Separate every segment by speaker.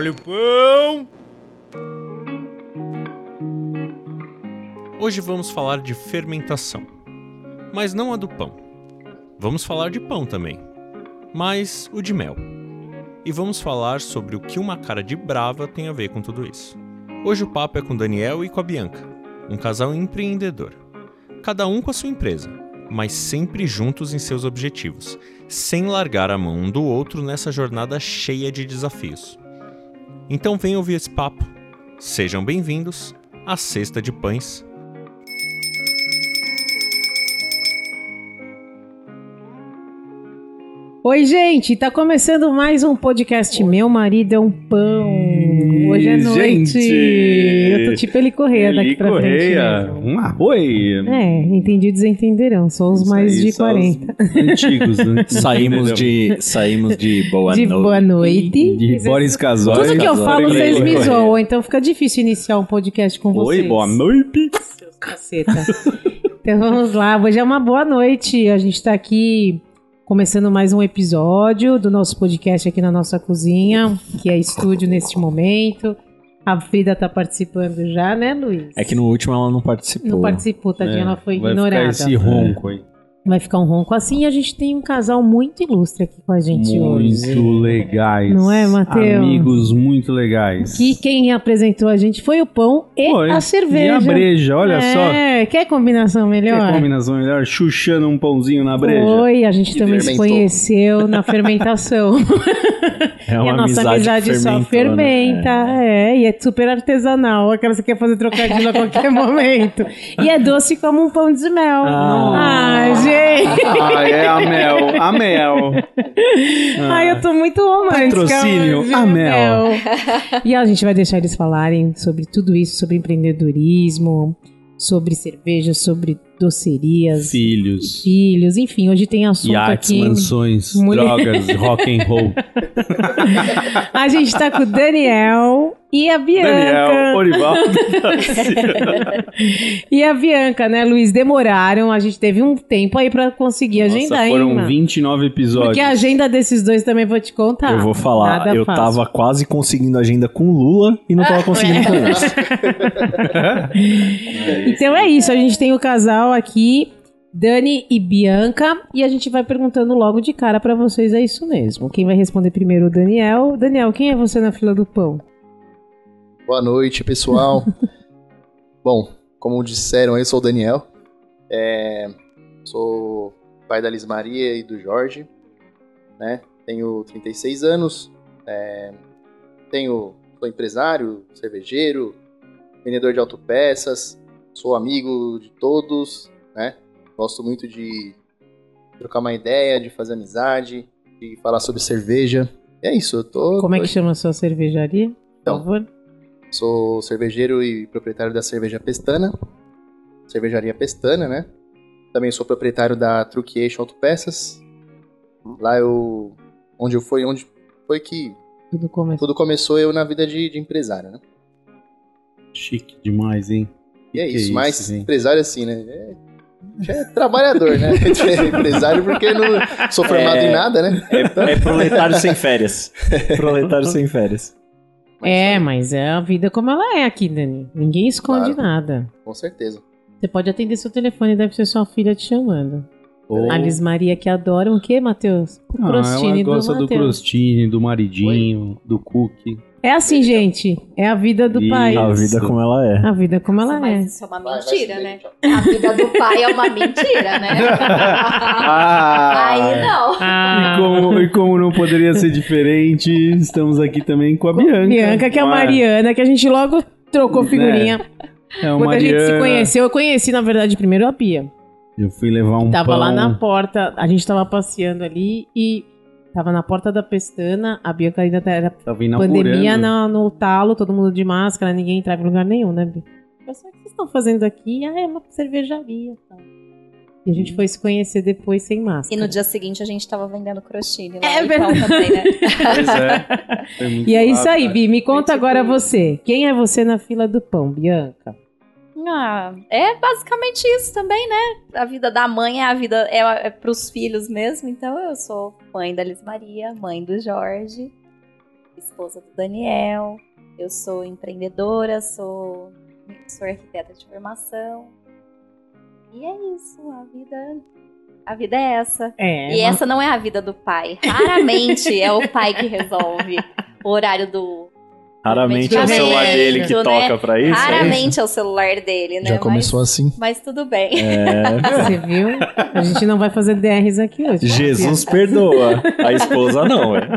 Speaker 1: Olha o pão!
Speaker 2: Hoje vamos falar de fermentação, mas não a do pão. Vamos falar de pão também, mas o de mel. E vamos falar sobre o que uma cara de brava tem a ver com tudo isso. Hoje o papo é com Daniel e com a Bianca, um casal empreendedor. Cada um com a sua empresa, mas sempre juntos em seus objetivos, sem largar a mão um do outro nessa jornada cheia de desafios. Então venham ouvir esse papo. Sejam bem-vindos à Cesta de Pães.
Speaker 3: Oi, gente, tá começando mais um podcast Meu Marido é um Pão. Hoje é noite.
Speaker 4: Gente!
Speaker 3: Eu tô tipo ele Correia daqui pra
Speaker 4: Correia,
Speaker 3: frente.
Speaker 4: um arroi.
Speaker 3: mesmo. É, entendidos entenderão. São os
Speaker 4: Isso
Speaker 3: mais
Speaker 4: aí,
Speaker 3: de
Speaker 4: só os
Speaker 3: 40.
Speaker 4: Antigos, né?
Speaker 5: Saímos de, saímos de boa
Speaker 3: de
Speaker 5: noite.
Speaker 3: boa noite.
Speaker 4: De Boris Casói.
Speaker 3: Tudo que eu falo, vocês me
Speaker 5: Correia.
Speaker 3: zoam, então fica difícil iniciar um podcast com vocês.
Speaker 4: Oi, boa noite.
Speaker 3: Seus caceta. então vamos lá, hoje é uma boa noite. A gente tá aqui começando mais um episódio do nosso podcast aqui na nossa cozinha, que é estúdio neste momento. A Frida tá participando já, né, Luiz?
Speaker 5: É que no último ela não participou.
Speaker 3: Não participou, tadinha, ela foi
Speaker 4: vai
Speaker 3: ignorada.
Speaker 4: Ficar esse ronco aí.
Speaker 3: Vai ficar um ronco assim e a gente tem um casal muito ilustre aqui com a gente hoje.
Speaker 4: Muito legais.
Speaker 3: Não é, Mateus?
Speaker 4: Amigos muito legais.
Speaker 3: Que quem apresentou a gente foi o pão e
Speaker 4: Foi.
Speaker 3: a cerveja.
Speaker 4: E a breja, olha só.
Speaker 3: É, quer combinação melhor?
Speaker 4: Que combinação melhor. Xuxando um pãozinho na breja.
Speaker 3: Foi, a gente
Speaker 1: E
Speaker 3: também se
Speaker 1: fermentou.
Speaker 3: conheceu na fermentação.
Speaker 5: É
Speaker 3: e
Speaker 5: uma
Speaker 3: a nossa amizade, só
Speaker 5: fermentou,
Speaker 3: fermenta.
Speaker 5: né?
Speaker 3: É. e é super artesanal. Aquela que você quer fazer trocadilho a qualquer momento. E é doce como um pão de mel.
Speaker 5: Ah.
Speaker 3: Ai, gente.
Speaker 4: Ah, é a mel. A mel.
Speaker 3: Ai, eu tô muito romântica.
Speaker 4: Patrocínio, a mel.
Speaker 3: E a gente vai deixar eles falarem sobre tudo isso, sobre empreendedorismo, sobre cerveja, sobre docerias,
Speaker 4: Filhos.
Speaker 3: filhos, enfim, hoje tem assunto
Speaker 4: Iates,
Speaker 3: aqui.
Speaker 4: mansões,
Speaker 3: Mulher-
Speaker 4: drogas, rock and roll.
Speaker 3: A gente tá com o Daniel e a Bianca.
Speaker 4: Daniel, Orivaldo.
Speaker 3: E a Bianca, né, Luiz? Demoraram. A gente teve um tempo aí pra conseguir agendar,
Speaker 4: Nossa, foram
Speaker 3: hein, mano?
Speaker 4: 29 episódios.
Speaker 3: Porque a agenda desses dois também vou te contar.
Speaker 5: Eu vou falar,
Speaker 3: Nada
Speaker 5: eu
Speaker 3: fácil.
Speaker 5: tava quase conseguindo agenda com o Lula e não tava conseguindo com isso.
Speaker 3: Então é isso, a gente tem o casal aqui, Dani e Bianca, e a gente vai perguntando logo de cara pra vocês, é isso mesmo. Quem vai responder primeiro o Daniel. Daniel, quem é você na fila do pão?
Speaker 1: Boa noite, pessoal. Bom, como disseram, eu sou o Daniel. É, sou pai da Liz Maria e do Jorge. Né? Tenho 36 anos. É, tenho, sou empresário, cervejeiro, vendedor de autopeças. Sou amigo de todos. Né? Gosto muito de trocar uma ideia, de fazer amizade, de falar sobre cerveja. É isso, eu tô.
Speaker 3: Como é que chama a sua cervejaria? Por
Speaker 1: Então,
Speaker 3: favor.
Speaker 1: Sou cervejeiro e proprietário da cerveja Pestana, cervejaria Pestana, né? Também sou proprietário da Truquiation Autopeças. Lá eu, onde eu fui, onde foi que
Speaker 3: Tudo começou.
Speaker 1: tudo começou eu na vida de, de empresário, né?
Speaker 4: Chique demais, hein?
Speaker 1: E é
Speaker 4: Que
Speaker 1: isso,
Speaker 4: isso,
Speaker 1: mas
Speaker 4: gente?
Speaker 1: empresário assim, né? É, é trabalhador, né? empresário porque não sou formado
Speaker 5: É.
Speaker 1: em nada, né?
Speaker 5: É proletário sem férias. Proletário sem férias.
Speaker 3: É, mas é a vida como ela é aqui, Dani. Ninguém esconde
Speaker 1: Claro.
Speaker 3: nada.
Speaker 1: Com certeza.
Speaker 3: Você pode atender seu telefone, deve ser sua filha te chamando.
Speaker 4: Ou-
Speaker 3: A Liz Maria que adora o quê, Matheus? O
Speaker 4: Ah,
Speaker 3: crostini
Speaker 4: ela
Speaker 3: do
Speaker 4: gosta do,
Speaker 3: Matheus.
Speaker 4: crostini, do maridinho, do cookie.
Speaker 3: É assim, gente. É a vida do
Speaker 4: Isso.
Speaker 3: pai.
Speaker 5: A vida como ela é.
Speaker 3: A vida como ela
Speaker 6: Mas
Speaker 3: é.
Speaker 6: isso é uma
Speaker 1: Vai, vai
Speaker 6: mentira,
Speaker 1: se
Speaker 6: né?
Speaker 1: bem,
Speaker 6: A vida do pai é uma mentira, né?
Speaker 4: Ah!
Speaker 6: Aí não.
Speaker 3: Ah,
Speaker 4: E como, e como não poderia ser diferente, estamos aqui também com a Bianca.
Speaker 3: Bianca, que é a Mariana, que a gente logo trocou figurinha.
Speaker 4: É o
Speaker 3: Quando a gente se
Speaker 4: Mariana.
Speaker 3: conheceu, eu conheci, na verdade, primeiro a Bia.
Speaker 4: Eu fui levar um
Speaker 3: Tava
Speaker 4: pão.
Speaker 3: lá na porta, a gente tava passeando ali e tava na porta da pestana, a Bianca ainda era
Speaker 4: Tava inaugurando.
Speaker 3: pandemia no, no talo, todo mundo de máscara, ninguém entrava em lugar nenhum, né, Bia? Eu sei o que vocês estão fazendo aqui? Ah, é uma cervejaria. Tal. E a gente foi se conhecer depois sem máscara.
Speaker 6: E no dia seguinte a gente tava vendendo crostini lá
Speaker 3: É
Speaker 6: no
Speaker 3: verdade.
Speaker 6: Também, né?
Speaker 4: Pois é.
Speaker 3: E é isso aí,
Speaker 4: cara.
Speaker 3: Bi. Me conta
Speaker 4: Esse
Speaker 3: agora você. Quem é você na fila do pão, Bianca?
Speaker 6: Ah, é basicamente isso também, né? A vida da mãe é a vida é, é pros filhos mesmo. Então eu sou mãe da Liz Maria, mãe do Jorge. esposa do Daniel. Eu sou empreendedora, sou, sou arquiteta de formação. E é isso, a vida, a vida é essa.
Speaker 3: É,
Speaker 6: e essa não é a vida do pai. Raramente é o pai que resolve o horário do.
Speaker 5: Raramente é o celular dele que
Speaker 6: né?
Speaker 5: toca pra isso. é isso?
Speaker 6: Raramente é o celular dele, né?
Speaker 1: Já começou assim.
Speaker 6: Mas, mas tudo bem.
Speaker 5: É.
Speaker 3: Você viu? A gente não vai fazer DRs aqui hoje.
Speaker 5: Jesus perdoa. A esposa não, é.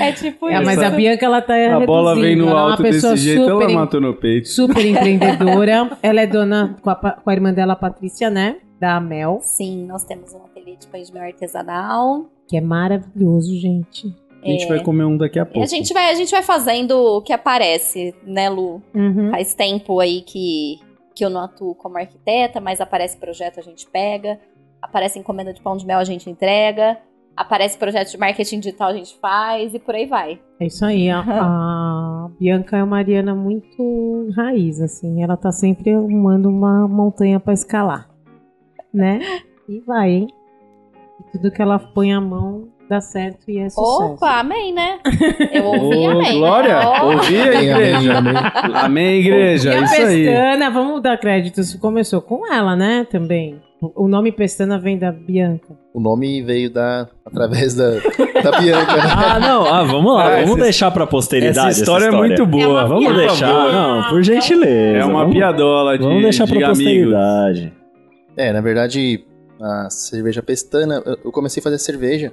Speaker 6: É tipo
Speaker 3: É,
Speaker 6: isso.
Speaker 3: mas a Bianca, ela tá
Speaker 4: A bola vem no
Speaker 3: Ela é
Speaker 4: alto
Speaker 3: pessoa
Speaker 4: desse jeito, ela
Speaker 3: super,
Speaker 4: matou no peito.
Speaker 3: super empreendedora. ela é dona com a, com a irmã dela, a Patrícia, né? Da Mel,
Speaker 6: Sim, nós temos um ateliê de pães de mel artesanal.
Speaker 3: que é maravilhoso, gente.
Speaker 4: A gente
Speaker 6: É.
Speaker 4: vai comer um daqui a pouco.
Speaker 6: a gente vai, a gente vai fazendo o que aparece, né, Lu?
Speaker 3: Uhum.
Speaker 6: Faz tempo aí que, que eu não atuo como arquiteta, mas aparece projeto, a gente pega. Aparece encomenda de pão de mel, a gente entrega. Aparece projeto de marketing digital, a gente faz e por aí vai.
Speaker 3: É isso aí. A, a Bianca é uma Ariana muito raiz, assim. Ela tá sempre arrumando uma montanha pra escalar. Né? E vai, hein? E tudo que ela põe a mão dá certo e é sucesso.
Speaker 6: Opa, amém, né? Eu ouvi,
Speaker 4: Ô,
Speaker 6: amém.
Speaker 4: Glória!
Speaker 6: Ó.
Speaker 4: Ouvi a
Speaker 1: Amém, amém,
Speaker 4: igreja.
Speaker 1: amém.
Speaker 4: Amém, igreja.
Speaker 3: E a
Speaker 4: Isso aí.
Speaker 3: Pestana, vamos dar créditos, começou com ela, né, também. O nome Pestana vem da Bianca.
Speaker 1: O nome veio da, através da, da Bianca, né?
Speaker 5: Ah, não. Ah, vamos lá.
Speaker 4: Ah,
Speaker 5: vamos
Speaker 4: essa-
Speaker 5: deixar pra posteridade.
Speaker 4: Essa história é muito
Speaker 3: É
Speaker 4: boa.
Speaker 3: uma
Speaker 5: Vamos
Speaker 3: piada.
Speaker 5: deixar. Não, por gentileza.
Speaker 4: É uma
Speaker 5: vamos,
Speaker 4: piadola de,
Speaker 5: Vamos deixar
Speaker 4: de
Speaker 5: pra
Speaker 4: amigos.
Speaker 5: posteridade.
Speaker 1: É, na verdade, a cerveja pestana, eu- eu comecei a fazer cerveja.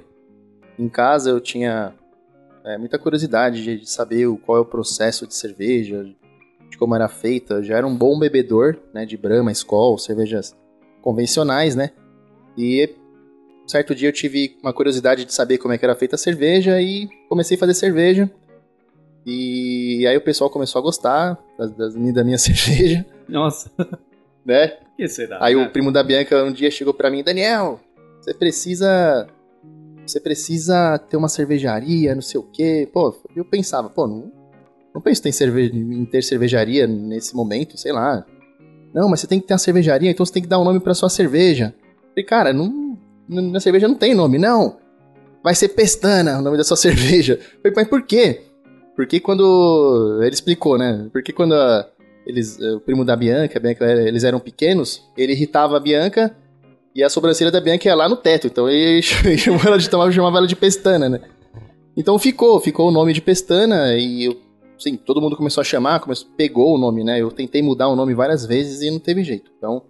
Speaker 1: Em casa eu tinha é, muita curiosidade de, de saber o- qual é o processo de cerveja, de como era feita. Eu já era um bom bebedor, né, de Brahma, Skol, cervejas convencionais, né? E certo dia eu tive uma curiosidade de saber como é que era feita a cerveja e comecei a fazer cerveja. E aí o pessoal começou a gostar das, das- da minha cerveja,
Speaker 4: Nossa,
Speaker 1: né?
Speaker 4: que será?
Speaker 1: Aí o primo da Bianca um dia chegou pra mim, Daniel, você precisa. Você precisa ter uma cervejaria, não sei o quê. Pô, eu pensava, pô, não, não penso em cerve- em ter cervejaria nesse momento, sei lá. Não, mas você tem que ter uma cervejaria, então você tem que dar um nome pra sua cerveja. Falei, cara, não, na cerveja não tem nome, não. Vai ser Pestana o nome da sua cerveja. Falei, mas por quê? Porque quando. Ele explicou, né? Porque quando a- eles, eh, o primo da Bianca, Bianca, eles eram pequenos, ele irritava a Bianca e a sobrancelha da Bianca ia lá no teto. Então ele chamou ela de, chamava, chamava ela de Pestana, né? Então ficou, ficou o nome de Pestana e eu, sim, todo mundo começou a chamar, começou, pegou o nome, né? Eu tentei mudar o nome várias vezes e não teve jeito. Então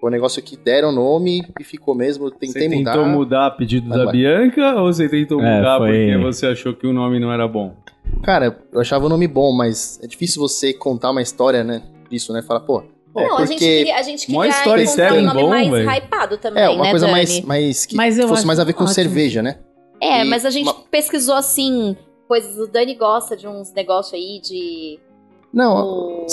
Speaker 1: foi um negócio que deram o nome e ficou mesmo. Eu tentei
Speaker 4: Você
Speaker 1: mudar.
Speaker 4: tentou mudar a pedido da
Speaker 1: vai.
Speaker 4: Bianca ou você tentou
Speaker 5: É,
Speaker 4: mudar
Speaker 5: foi-
Speaker 4: porque você achou que o nome não era bom?
Speaker 1: Cara, eu achava o nome bom, mas é difícil você contar uma história, né? Disso, né? Falar, pô. É
Speaker 6: não, a gente queria, a gente queria encontrar um nome
Speaker 4: bom,
Speaker 6: mais
Speaker 4: velho.
Speaker 6: hypado também,
Speaker 1: É, uma
Speaker 6: né,
Speaker 1: coisa
Speaker 6: Dani?
Speaker 1: mais, mais que
Speaker 3: Mas
Speaker 1: fosse mais a ver com
Speaker 3: ótimo.
Speaker 1: cerveja, né?
Speaker 6: É,
Speaker 1: E
Speaker 6: mas a gente
Speaker 1: uma-
Speaker 6: pesquisou assim, coisas. O Dani gosta de uns negócios aí de.
Speaker 1: Não,
Speaker 6: o-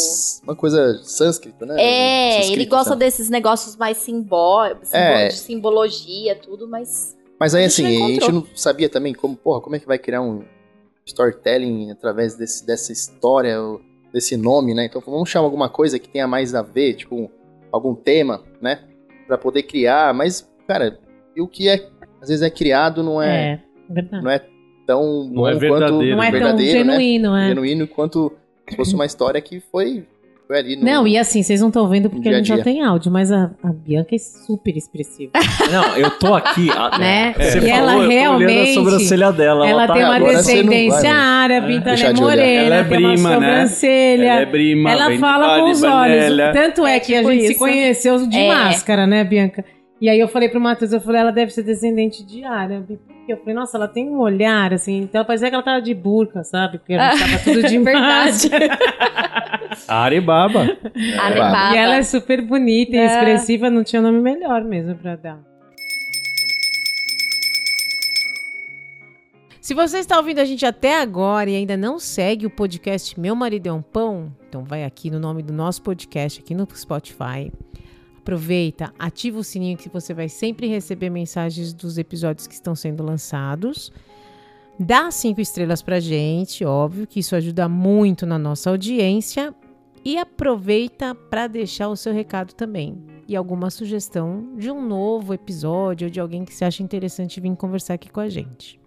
Speaker 1: uma coisa sânscrita, né?
Speaker 6: É, ele gosta
Speaker 1: sabe?
Speaker 6: desses negócios mais simbólicos,
Speaker 1: É.
Speaker 6: de simbologia, tudo, mas.
Speaker 1: Mas aí,
Speaker 6: a
Speaker 1: assim, a gente não sabia também como, porra, como é que vai criar um storytelling através desse, dessa história, ou desse nome, né? Então vamos chamar alguma coisa que tenha mais a ver, tipo, um- algum tema, né? Pra poder criar, mas, cara, e o que é, às vezes é criado não é,
Speaker 3: É, verdade.
Speaker 1: não é tão
Speaker 4: Não
Speaker 1: bom
Speaker 4: é
Speaker 1: quanto
Speaker 4: verdadeiro.
Speaker 3: Não é tão
Speaker 1: verdadeiro, né?
Speaker 3: genuíno, é.
Speaker 1: genuíno quanto se fosse uma história que foi ali no...
Speaker 3: Não, e assim, vocês não estão vendo porque
Speaker 1: Dia
Speaker 3: a gente
Speaker 1: dia.
Speaker 3: tem áudio, mas a, a Bianca é super expressiva.
Speaker 5: Não, eu tô aqui. a-
Speaker 3: Né?
Speaker 5: Você
Speaker 3: E
Speaker 5: falou,
Speaker 3: ela
Speaker 5: eu tô olhando a
Speaker 3: realmente-
Speaker 5: sobrancelha dela.
Speaker 3: ela
Speaker 5: tá
Speaker 3: tem uma descendência
Speaker 1: né?
Speaker 3: árabe, então ela é morena,
Speaker 4: Ela é
Speaker 3: tem uma
Speaker 4: prima, né?
Speaker 3: sobrancelha.
Speaker 4: Ela é prima,
Speaker 3: Ela fala com os olhos. Tanto é,
Speaker 6: É
Speaker 3: que a
Speaker 6: tipo
Speaker 3: gente se
Speaker 6: isso.
Speaker 3: conheceu de
Speaker 6: É.
Speaker 3: máscara, né, Bianca? E aí eu falei pro Matheus, eu falei, ela deve ser descendente de árabe. Eu falei, nossa, ela tem um olhar, assim, então parecia que ela tava de burca, sabe? Porque a gente tava tudo de
Speaker 6: Verdade.
Speaker 4: Aribaba.
Speaker 6: Alibaba.
Speaker 3: E ela é super bonita e
Speaker 6: É.
Speaker 3: expressiva, não tinha nome melhor mesmo pra dar. Se você está ouvindo a gente até agora e ainda não segue o podcast Meu Marido é um Pão, então vai aqui no nome do nosso podcast, aqui no Spotify. Aproveita, ativa o sininho que você vai sempre receber mensagens dos episódios que estão sendo lançados. Dá cinco estrelas pra gente, óbvio que isso ajuda muito na nossa audiência. E aproveita para deixar o seu recado também. E alguma sugestão de um novo episódio ou de alguém que você acha interessante vir conversar aqui com a gente.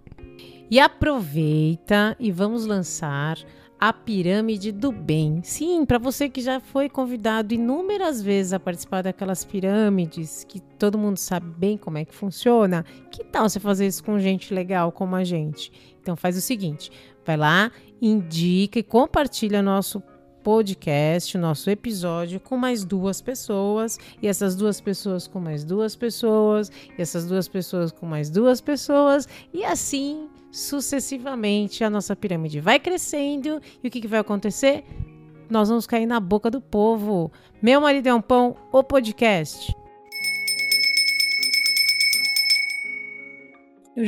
Speaker 3: E aproveita e vamos lançar a pirâmide do bem. Sim, para você que já foi convidado inúmeras vezes a participar daquelas pirâmides que todo mundo sabe bem como é que funciona, que tal você fazer isso com gente legal como a gente? Então faz o seguinte, vai lá, indica e compartilha nosso podcast, nosso episódio com mais duas pessoas, e essas duas pessoas com mais duas pessoas, e essas duas pessoas com mais duas pessoas, e assim sucessivamente a nossa pirâmide vai crescendo, e o que, que vai acontecer? Nós vamos cair na boca do povo. Meu marido é um pão, o podcast.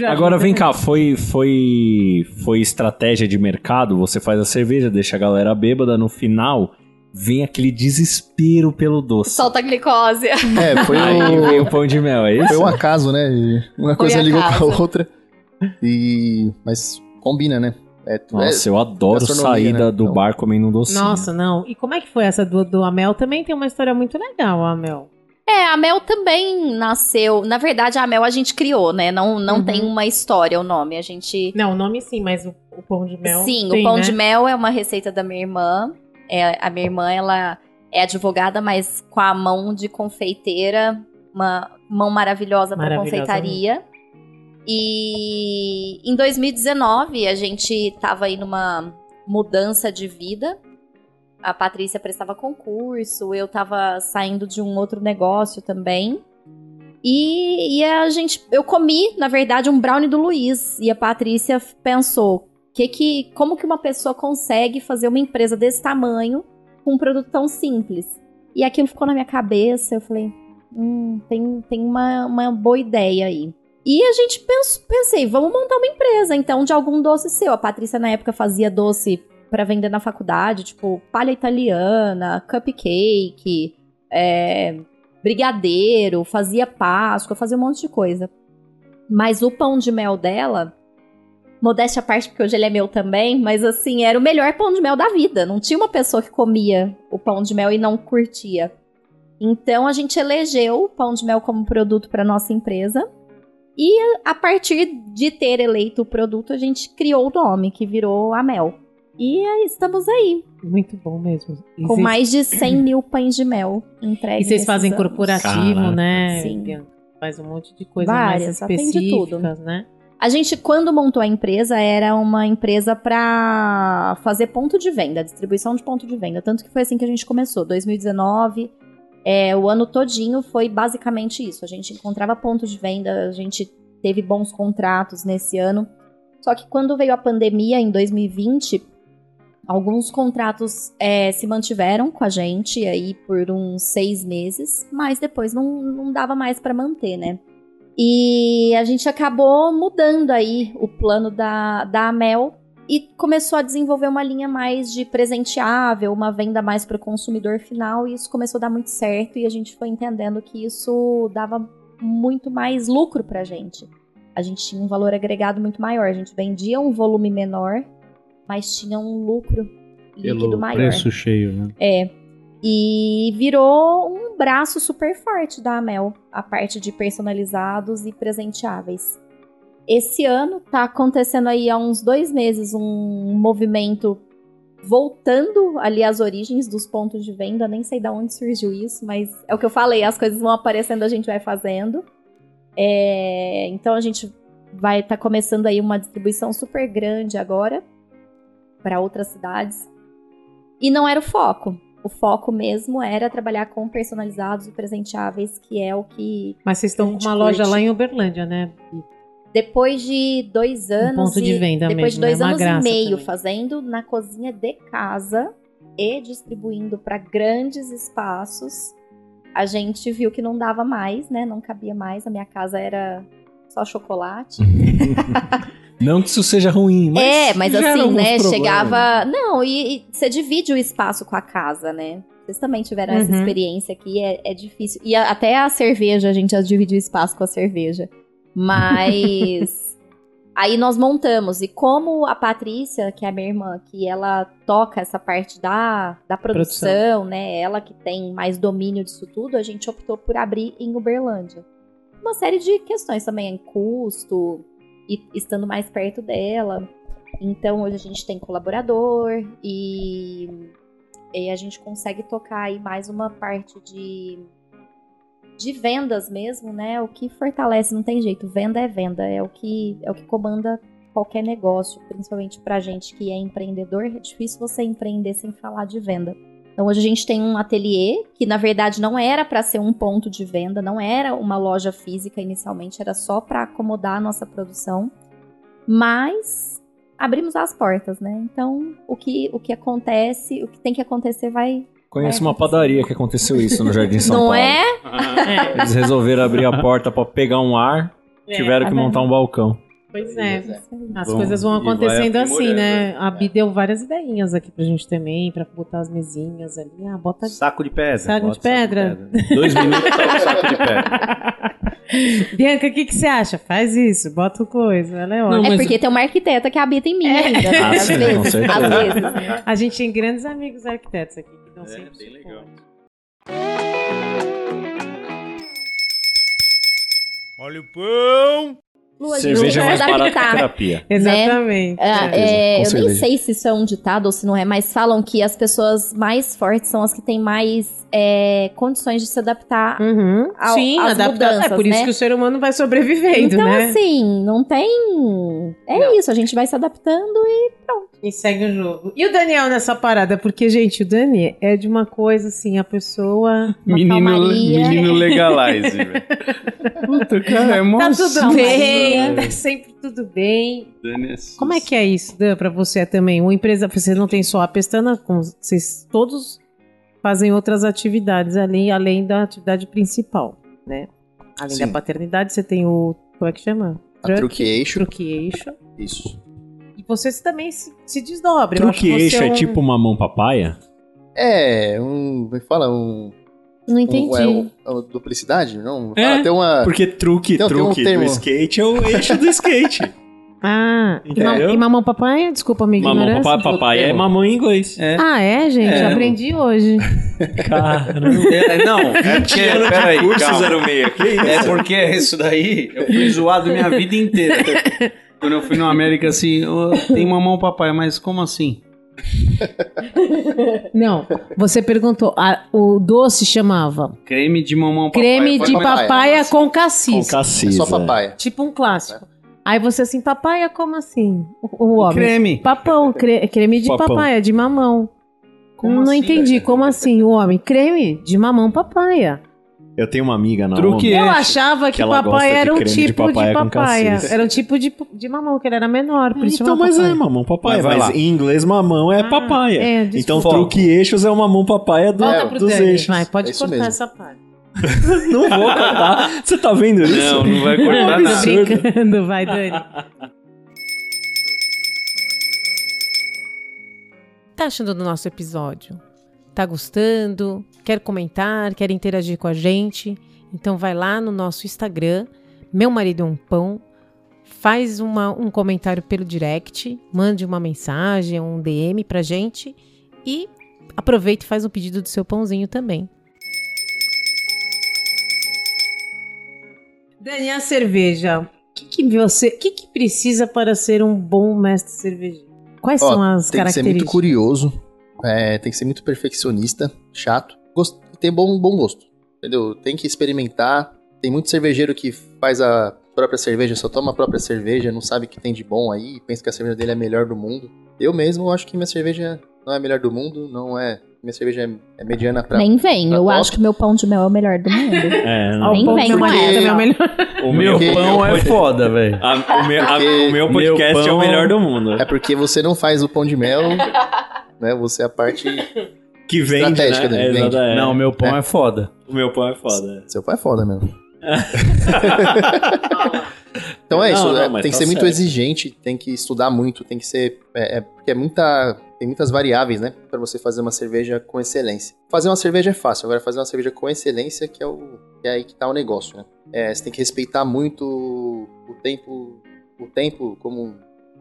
Speaker 5: Agora vem cá, foi, foi, foi estratégia de mercado? Você faz a cerveja, deixa a galera bêbada, no final vem aquele desespero pelo doce.
Speaker 6: Solta a glicose.
Speaker 1: É, foi
Speaker 5: Aí
Speaker 1: o,
Speaker 5: vem o pão de mel, é isso?
Speaker 1: foi um acaso, né? Uma coisa ligou com a outra. E... Mas combina, né? É,
Speaker 5: Nossa, eu adoro sair
Speaker 1: né?
Speaker 5: do
Speaker 1: Então-
Speaker 5: bar comendo um docinho.
Speaker 3: Nossa, não. E como é que foi essa do, do Amel? Também tem uma história muito legal, a Amel.
Speaker 6: É, a Mel também nasceu. Na verdade, a Mel a gente criou, né? Não, não
Speaker 3: Uhum.
Speaker 6: tem uma história o nome. A gente.
Speaker 3: Não, o nome sim, mas o, o pão de mel.
Speaker 6: Sim,
Speaker 3: tem,
Speaker 6: o pão
Speaker 3: né?
Speaker 6: de mel é uma receita da minha irmã. É, a minha irmã, ela é advogada, mas com a mão de confeiteira, uma mão maravilhosa para
Speaker 3: Maravilhosa
Speaker 6: confeitaria. E em 2019 a gente tava aí numa mudança de vida. A Patrícia prestava concurso, eu tava saindo de um outro negócio também. E, e a gente, eu comi, na verdade, um brownie do Luiz. E a Patrícia pensou, que que, como que uma pessoa consegue fazer uma empresa desse tamanho com um produto tão simples? E aquilo ficou na minha cabeça, eu falei, hum, tem, tem uma, uma boa ideia aí. E a gente pensou, pensei, vamos montar uma empresa, então, de algum doce seu. A Patrícia, na época, fazia doce para vender na faculdade, tipo palha italiana, cupcake, é, brigadeiro, fazia páscoa, fazia um monte de coisa. Mas o pão de mel dela, modéstia à parte, porque hoje ele é meu também, mas assim, era o melhor pão de mel da vida. Não tinha uma pessoa que comia o pão de mel e não curtia. Então a gente elegeu o pão de mel como produto para nossa empresa. E a partir de ter eleito o produto, a gente criou o nome, que virou a Mel. E aí, estamos aí,
Speaker 3: Muito bom mesmo. E
Speaker 6: com mais de 100 mil pães de mel entregues.
Speaker 3: E vocês fazem
Speaker 6: anos.
Speaker 3: corporativo,
Speaker 5: Caraca.
Speaker 3: né?
Speaker 6: Sim.
Speaker 3: Bianca? Faz um monte de coisa
Speaker 6: Várias,
Speaker 3: mais específicas, né?
Speaker 6: A gente, quando montou a empresa, era uma empresa para fazer ponto de venda, distribuição de ponto de venda. Tanto que foi assim que a gente começou. 2019, é, o ano todinho foi basicamente isso. A gente encontrava ponto de venda, a gente teve bons contratos nesse ano. Só que quando veio a pandemia, em 2020, alguns contratos é, se mantiveram com a gente aí por uns seis meses, mas depois não, não dava mais para manter, né? E a gente acabou mudando aí o plano da, da Amel e começou a desenvolver uma linha mais de presenteável, uma venda mais para o consumidor final, e isso começou a dar muito certo e a gente foi entendendo que isso dava muito mais lucro pra gente. A gente tinha um valor agregado muito maior, a gente vendia um volume menor, mas tinha um lucro líquido
Speaker 4: Pelo
Speaker 6: maior.
Speaker 4: preço cheio, né?
Speaker 6: É. E virou um braço super forte da Amel, a parte de personalizados e presenteáveis. Esse ano tá acontecendo aí há uns dois meses um movimento voltando ali às origens dos pontos de venda. Nem sei de onde surgiu isso, mas é o que eu falei, as coisas vão aparecendo, a gente vai fazendo. É, então a gente vai estar começando aí uma distribuição super grande agora para outras cidades. E não era o foco. O foco mesmo era trabalhar com personalizados e presenteáveis, que é o que
Speaker 3: Mas vocês estão com uma loja
Speaker 6: curte.
Speaker 3: lá em Uberlândia, né?
Speaker 6: Depois de dois anos.
Speaker 3: ponto de
Speaker 6: e-
Speaker 3: venda
Speaker 6: Depois
Speaker 3: mesmo,
Speaker 6: de dois
Speaker 3: né?
Speaker 6: Anos e meio
Speaker 3: também.
Speaker 6: fazendo na cozinha de casa e distribuindo para grandes espaços, a gente viu que não dava mais, né? Não cabia mais. A minha casa era só chocolate.
Speaker 5: Não que isso seja ruim, mas.
Speaker 6: é, mas assim, né?
Speaker 5: problemas.
Speaker 6: Chegava. Não, e, e você divide o espaço com a casa, né? Vocês também tiveram essa
Speaker 3: Uhum.
Speaker 6: experiência aqui, é, é difícil. E a- até a cerveja, a gente já dividiu espaço com a cerveja. Mas. Aí nós montamos. E como a Patrícia, que é a minha irmã, que ela toca essa parte da, da produção, né? Ela que tem mais domínio disso tudo, a gente optou por abrir em Uberlândia. Uma série de questões também, custo, e estando mais perto dela. Então hoje a gente tem colaborador e, e a gente consegue tocar aí mais uma parte de, de vendas mesmo, né? O que fortalece, não tem jeito, venda é venda, é o que, é o que comanda qualquer negócio, principalmente pra gente que é empreendedor, é difícil você empreender sem falar de venda. Então hoje a gente tem um ateliê que na verdade não era para ser um ponto de venda, não era uma loja física inicialmente, era só para acomodar a nossa produção. Mas abrimos as portas, né? Então o que o que acontece, o que tem que acontecer vai
Speaker 5: Conheço
Speaker 6: Vai
Speaker 5: uma padaria que aconteceu isso no Jardim São
Speaker 6: não
Speaker 5: Paulo.
Speaker 6: é?
Speaker 5: Eles resolveram abrir a porta pra pegar um ar, tiveram
Speaker 6: tá
Speaker 5: que montar um balcão.
Speaker 3: Pois é.
Speaker 1: É.
Speaker 3: As
Speaker 4: Bom,
Speaker 3: coisas vão
Speaker 4: e vai
Speaker 3: acontecendo assim,
Speaker 4: aprimorando,
Speaker 3: né?
Speaker 4: né?
Speaker 3: A Bi deu várias ideinhas aqui pra gente também, pra botar as mesinhas ali. Ah, bota.
Speaker 4: Saco de pedra.
Speaker 3: Saco de
Speaker 4: bota
Speaker 3: pedra.
Speaker 4: Dois minutos tá o saco de pedra.
Speaker 3: Bianca, o que, que você acha? Faz isso, bota o coisa. Ela é ótima.
Speaker 6: É
Speaker 4: mas-
Speaker 6: porque tem uma arquiteta que habita em mim
Speaker 3: É.
Speaker 6: ainda, né?
Speaker 5: Ah,
Speaker 6: às
Speaker 5: sim, com
Speaker 6: vezes,
Speaker 5: certeza.
Speaker 6: às vezes. né?
Speaker 3: A gente tem grandes amigos arquitetos aqui dão
Speaker 4: É,
Speaker 3: sempre
Speaker 4: bem legal.
Speaker 2: Olha o pão!
Speaker 6: Lu, a gente
Speaker 5: Cerveja é mais barata que
Speaker 6: adaptar.
Speaker 5: terapia.
Speaker 3: Exatamente.
Speaker 6: É,
Speaker 1: certeza,
Speaker 6: é,
Speaker 1: com
Speaker 6: eu nem sei se isso é um ditado ou se não é, mas falam que as pessoas mais fortes são as que têm mais é, condições de se adaptar.
Speaker 3: Uhum.
Speaker 6: Ao-
Speaker 3: Sim,
Speaker 6: às
Speaker 3: adaptar. É
Speaker 6: mudanças,
Speaker 3: por isso
Speaker 6: né?
Speaker 3: que o ser humano vai sobrevivendo,
Speaker 6: então,
Speaker 3: né?
Speaker 6: assim, não tem. É
Speaker 3: Não.
Speaker 6: isso, a gente vai se adaptando e
Speaker 3: E segue o jogo. E o Daniel nessa parada? Porque, gente, o Dani é de uma coisa assim, a pessoa.
Speaker 6: Uma
Speaker 4: Menino,
Speaker 6: calmaria.
Speaker 4: menino legalize, velho. Puta, cara, é mó
Speaker 3: Tá tudo bem, tá sempre tudo bem.
Speaker 4: Dani é
Speaker 3: Como é que é isso, Dan, pra você também? Uma empresa, você não tem só a Pestana, vocês todos fazem outras atividades ali, além da atividade principal, né? Além
Speaker 1: Sim.
Speaker 3: da paternidade, você tem o. Como é que chama?
Speaker 1: A truque eixo.
Speaker 3: Truque eixo.
Speaker 1: Isso.
Speaker 3: Você também se, se desdobra. Eu acho
Speaker 5: Truque
Speaker 3: que você
Speaker 5: eixo é
Speaker 3: um-
Speaker 5: tipo mamão papaya?
Speaker 1: É, um. Como é que fala? Um.
Speaker 6: não
Speaker 1: um
Speaker 6: entendi.
Speaker 1: é, um- é uma duplicidade? Não?
Speaker 5: É,
Speaker 1: Fala, tem uma.
Speaker 5: Porque truque,
Speaker 1: tem um
Speaker 5: truque
Speaker 1: termo.
Speaker 5: do skate é o eixo do skate.
Speaker 3: Ah, e, ma-
Speaker 5: Entendeu?
Speaker 3: e mamão papaya? Desculpa a minha
Speaker 5: mamão
Speaker 3: ignorância.
Speaker 5: papaya, papaya é mamão em inglês.
Speaker 4: É.
Speaker 3: Ah, é, gente?
Speaker 4: É.
Speaker 3: Aprendi hoje.
Speaker 5: Caramba.
Speaker 4: É, não, é porque, peraí,
Speaker 5: meio aqui.
Speaker 4: É porque isso daí eu fui zoado minha vida inteira. Quando eu fui no América, assim, "Ô, tem mamão papai, mas como assim?
Speaker 3: Não, você perguntou. ah, o doce chamava
Speaker 4: Creme de mamão papai.
Speaker 3: creme de
Speaker 1: papaya.
Speaker 3: papaya com
Speaker 5: Com
Speaker 3: cassis.
Speaker 5: cassis.
Speaker 1: É só papaya.
Speaker 3: Tipo um clássico. Aí você assim, papaya como assim? O, o homem.
Speaker 4: Creme.
Speaker 3: Papão, cre- creme de
Speaker 5: Papão.
Speaker 3: papaya, de mamão.
Speaker 4: Como
Speaker 3: não
Speaker 4: assim,
Speaker 3: entendi, como assim? O homem, creme de mamão papaya.
Speaker 5: Eu tenho uma amiga na
Speaker 4: Truque.
Speaker 3: Eu achava que,
Speaker 5: Que de
Speaker 3: era um tipo de
Speaker 5: papaya.
Speaker 3: Era um tipo de, de mamão, que ele era menor. Por isso
Speaker 5: Então, mas é
Speaker 3: papaya.
Speaker 5: mamão papaya.
Speaker 4: Mas vai
Speaker 5: Mas
Speaker 4: lá.
Speaker 5: em inglês mamão é
Speaker 3: Ah,
Speaker 5: papaya.
Speaker 3: é,
Speaker 5: então truque eixos é o mamão papaya do,
Speaker 3: Volta pro
Speaker 5: dos
Speaker 3: Dani,
Speaker 5: eixos.
Speaker 3: vai, pode
Speaker 1: É
Speaker 3: cortar
Speaker 1: mesmo.
Speaker 3: essa parte.
Speaker 5: Não vou cortar. Você tá vendo isso?
Speaker 4: Não, não vai cortar
Speaker 5: É um
Speaker 4: nada.
Speaker 3: Tô
Speaker 5: absurdo.
Speaker 3: brincando, vai, Dani. Tá achando do nosso episódio? Tá gostando? Quer comentar? Quer interagir com a gente? Então vai lá no nosso Instagram, Meu Marido é um Pão, faz uma- um comentário pelo direct, mande uma mensagem, um DM pra gente e aproveita e faz um pedido do seu pãozinho também. Dani, a cerveja. O que, que você, o que, que precisa para ser um bom mestre cervejeiro? Quais
Speaker 1: Ó,
Speaker 3: são as
Speaker 1: Tem que ser
Speaker 3: características?
Speaker 1: muito curioso. É, tem que ser muito perfeccionista, chato. Gost... ter bom, bom gosto. Entendeu? Tem que experimentar. Tem muito cervejeiro que faz a própria cerveja, só toma a própria cerveja, não sabe o que tem de bom aí, pensa que a cerveja dele é a melhor do mundo. Eu mesmo acho que minha cerveja não é a melhor do mundo, não é. Minha cerveja é, é mediana pra.
Speaker 6: Nem vem,
Speaker 1: pra
Speaker 6: eu
Speaker 1: top.
Speaker 6: acho que meu pão de mel é o melhor do mundo.
Speaker 5: É,
Speaker 3: Ah,
Speaker 5: não.
Speaker 3: o
Speaker 6: Nem
Speaker 3: pão
Speaker 6: vem com essa.
Speaker 3: também é o melhor.
Speaker 5: O
Speaker 4: Meu
Speaker 1: Porque-
Speaker 4: pão é foda, velho.
Speaker 5: o, meu, a- o meu podcast
Speaker 4: meu
Speaker 5: é o melhor do mundo.
Speaker 1: É porque você não faz o pão de mel, né? Você é a parte.
Speaker 5: Que vende,
Speaker 1: Estratégica
Speaker 5: né?
Speaker 1: dele,
Speaker 5: É,
Speaker 1: vende.
Speaker 5: é.
Speaker 4: Não, meu pão é, foda.
Speaker 5: O meu pão é foda.
Speaker 1: Seu pai é foda mesmo. Então é
Speaker 5: Não,
Speaker 1: isso,
Speaker 5: não,
Speaker 1: é,
Speaker 5: mas
Speaker 1: tem que
Speaker 5: tá
Speaker 1: ser muito exigente, tem que estudar muito, tem que ser. É, é- porque é muita. Tem muitas variáveis, né? Pra você fazer uma cerveja com excelência. Fazer uma cerveja é fácil, agora fazer uma cerveja com excelência que é, o, que é aí que tá o negócio, né? É, você tem que respeitar muito o tempo. O tempo como um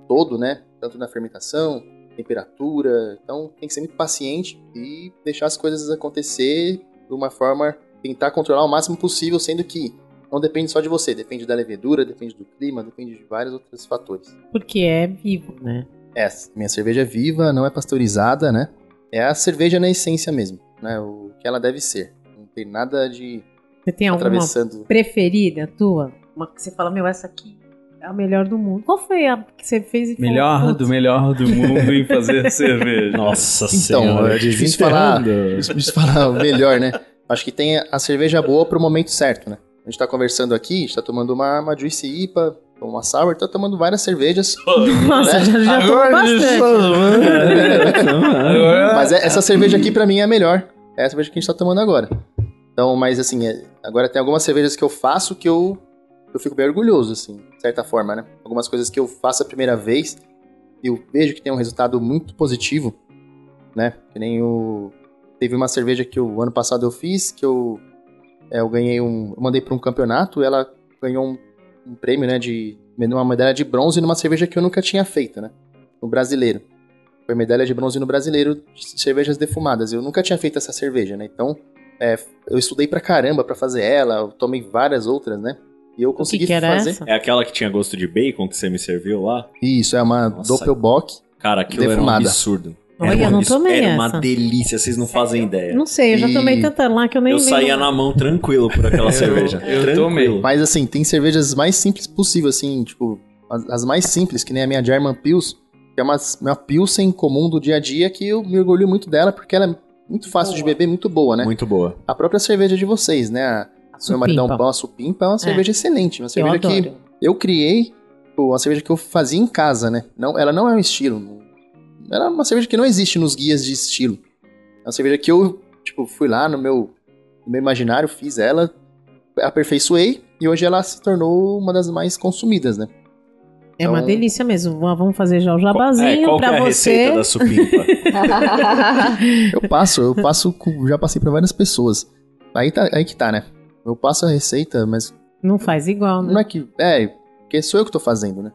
Speaker 1: todo, né? Tanto na fermentação, temperatura. Então tem que ser muito paciente e deixar as coisas acontecer de uma forma. Tentar controlar o máximo possível, sendo que não depende só de você, depende da levedura, depende do clima, depende de vários outros fatores.
Speaker 3: Porque é vivo, né?
Speaker 1: É, minha cerveja é viva, não é pasteurizada, né? É a cerveja na essência mesmo, né? O que ela deve ser. Não tem nada de
Speaker 3: Você tem alguma preferida tua? Uma que você fala, meu, essa aqui a melhor do mundo. Qual foi a que você fez e falou,
Speaker 4: Melhor
Speaker 3: "Putz,
Speaker 4: do melhor do mundo em fazer cerveja.
Speaker 5: Nossa
Speaker 1: Então,
Speaker 5: senhora.
Speaker 1: é difícil falar. isso falar o melhor, né? Acho que tem a cerveja boa pro momento certo, né? A gente tá conversando aqui, a gente tá tomando uma, uma Juicy IPA, uma Sour, tá tomando várias cervejas.
Speaker 3: Nossa,
Speaker 1: né?
Speaker 3: já, já tomou bastante.
Speaker 1: Mas é- essa cerveja aqui pra mim é a melhor. É a cerveja que a gente tá tomando agora. Então, mas assim, é- agora tem algumas cervejas que eu faço que eu, eu fico bem orgulhoso, assim, de certa forma, né? Algumas coisas que eu faço a primeira vez eu vejo que tem um resultado muito positivo, né? Que nem o. Teve uma cerveja que o ano passado eu fiz, que eu, é, eu ganhei um. Eu mandei pra um campeonato, ela ganhou um, um prêmio, né? De. Uma medalha de bronze numa cerveja que eu nunca tinha feito, né? No brasileiro. Foi medalha de bronze no brasileiro de cervejas defumadas. Eu nunca tinha feito essa cerveja, né? Então, é, eu estudei pra caramba pra fazer ela, eu tomei várias outras, né? E eu
Speaker 3: O que,
Speaker 1: consegui
Speaker 3: que era
Speaker 1: fazer.
Speaker 3: essa?
Speaker 5: É aquela que tinha gosto de bacon que você me serviu lá?
Speaker 1: Isso, é uma
Speaker 5: Nossa.
Speaker 1: Doppelbock.
Speaker 5: Cara, aquilo era um
Speaker 1: Defumada.
Speaker 5: absurdo.
Speaker 3: Olha,
Speaker 5: era
Speaker 3: eu não tomei
Speaker 5: Era
Speaker 3: essa.
Speaker 5: uma delícia, vocês não fazem ideia.
Speaker 3: Não sei, eu já
Speaker 1: E-
Speaker 3: tomei tanta lá que eu nem
Speaker 5: Eu
Speaker 3: lembro
Speaker 5: saía na mão tranquilo por aquela cerveja.
Speaker 4: eu
Speaker 5: tranquilo.
Speaker 4: tomei.
Speaker 1: Mas assim, tem cervejas mais simples possível, assim, tipo, as, as mais simples, que nem a minha German Pils, que é uma, uma Pilsen comum do dia a dia, que eu me orgulho muito dela, porque ela é muito fácil de beber, muito boa, né?
Speaker 5: Muito boa.
Speaker 1: A própria cerveja de vocês, né? A meu maridão a Supimpa, é uma cerveja excelente. Uma
Speaker 3: Eu
Speaker 1: cerveja que
Speaker 3: adoro.
Speaker 1: eu criei, uma cerveja que eu fazia em casa, né? Não, ela não é um estilo. Ela é uma cerveja que não existe nos guias de estilo. É uma cerveja que eu, tipo, fui lá no meu, no meu imaginário, fiz ela, aperfeiçoei e hoje ela se tornou uma das mais consumidas, né?
Speaker 3: É uma
Speaker 1: Então-
Speaker 3: delícia mesmo. Vamos fazer já o
Speaker 5: Qual,
Speaker 3: jabazinho
Speaker 5: é, qual que é
Speaker 3: pra
Speaker 5: a
Speaker 3: você.
Speaker 5: receita da supimpa?
Speaker 1: Eu passo, eu passo, já passei pra várias pessoas. Aí, tá, aí que tá, né? Eu passo a receita, mas
Speaker 3: Não faz igual, né?
Speaker 1: não é que. É, porque sou eu que tô fazendo, né?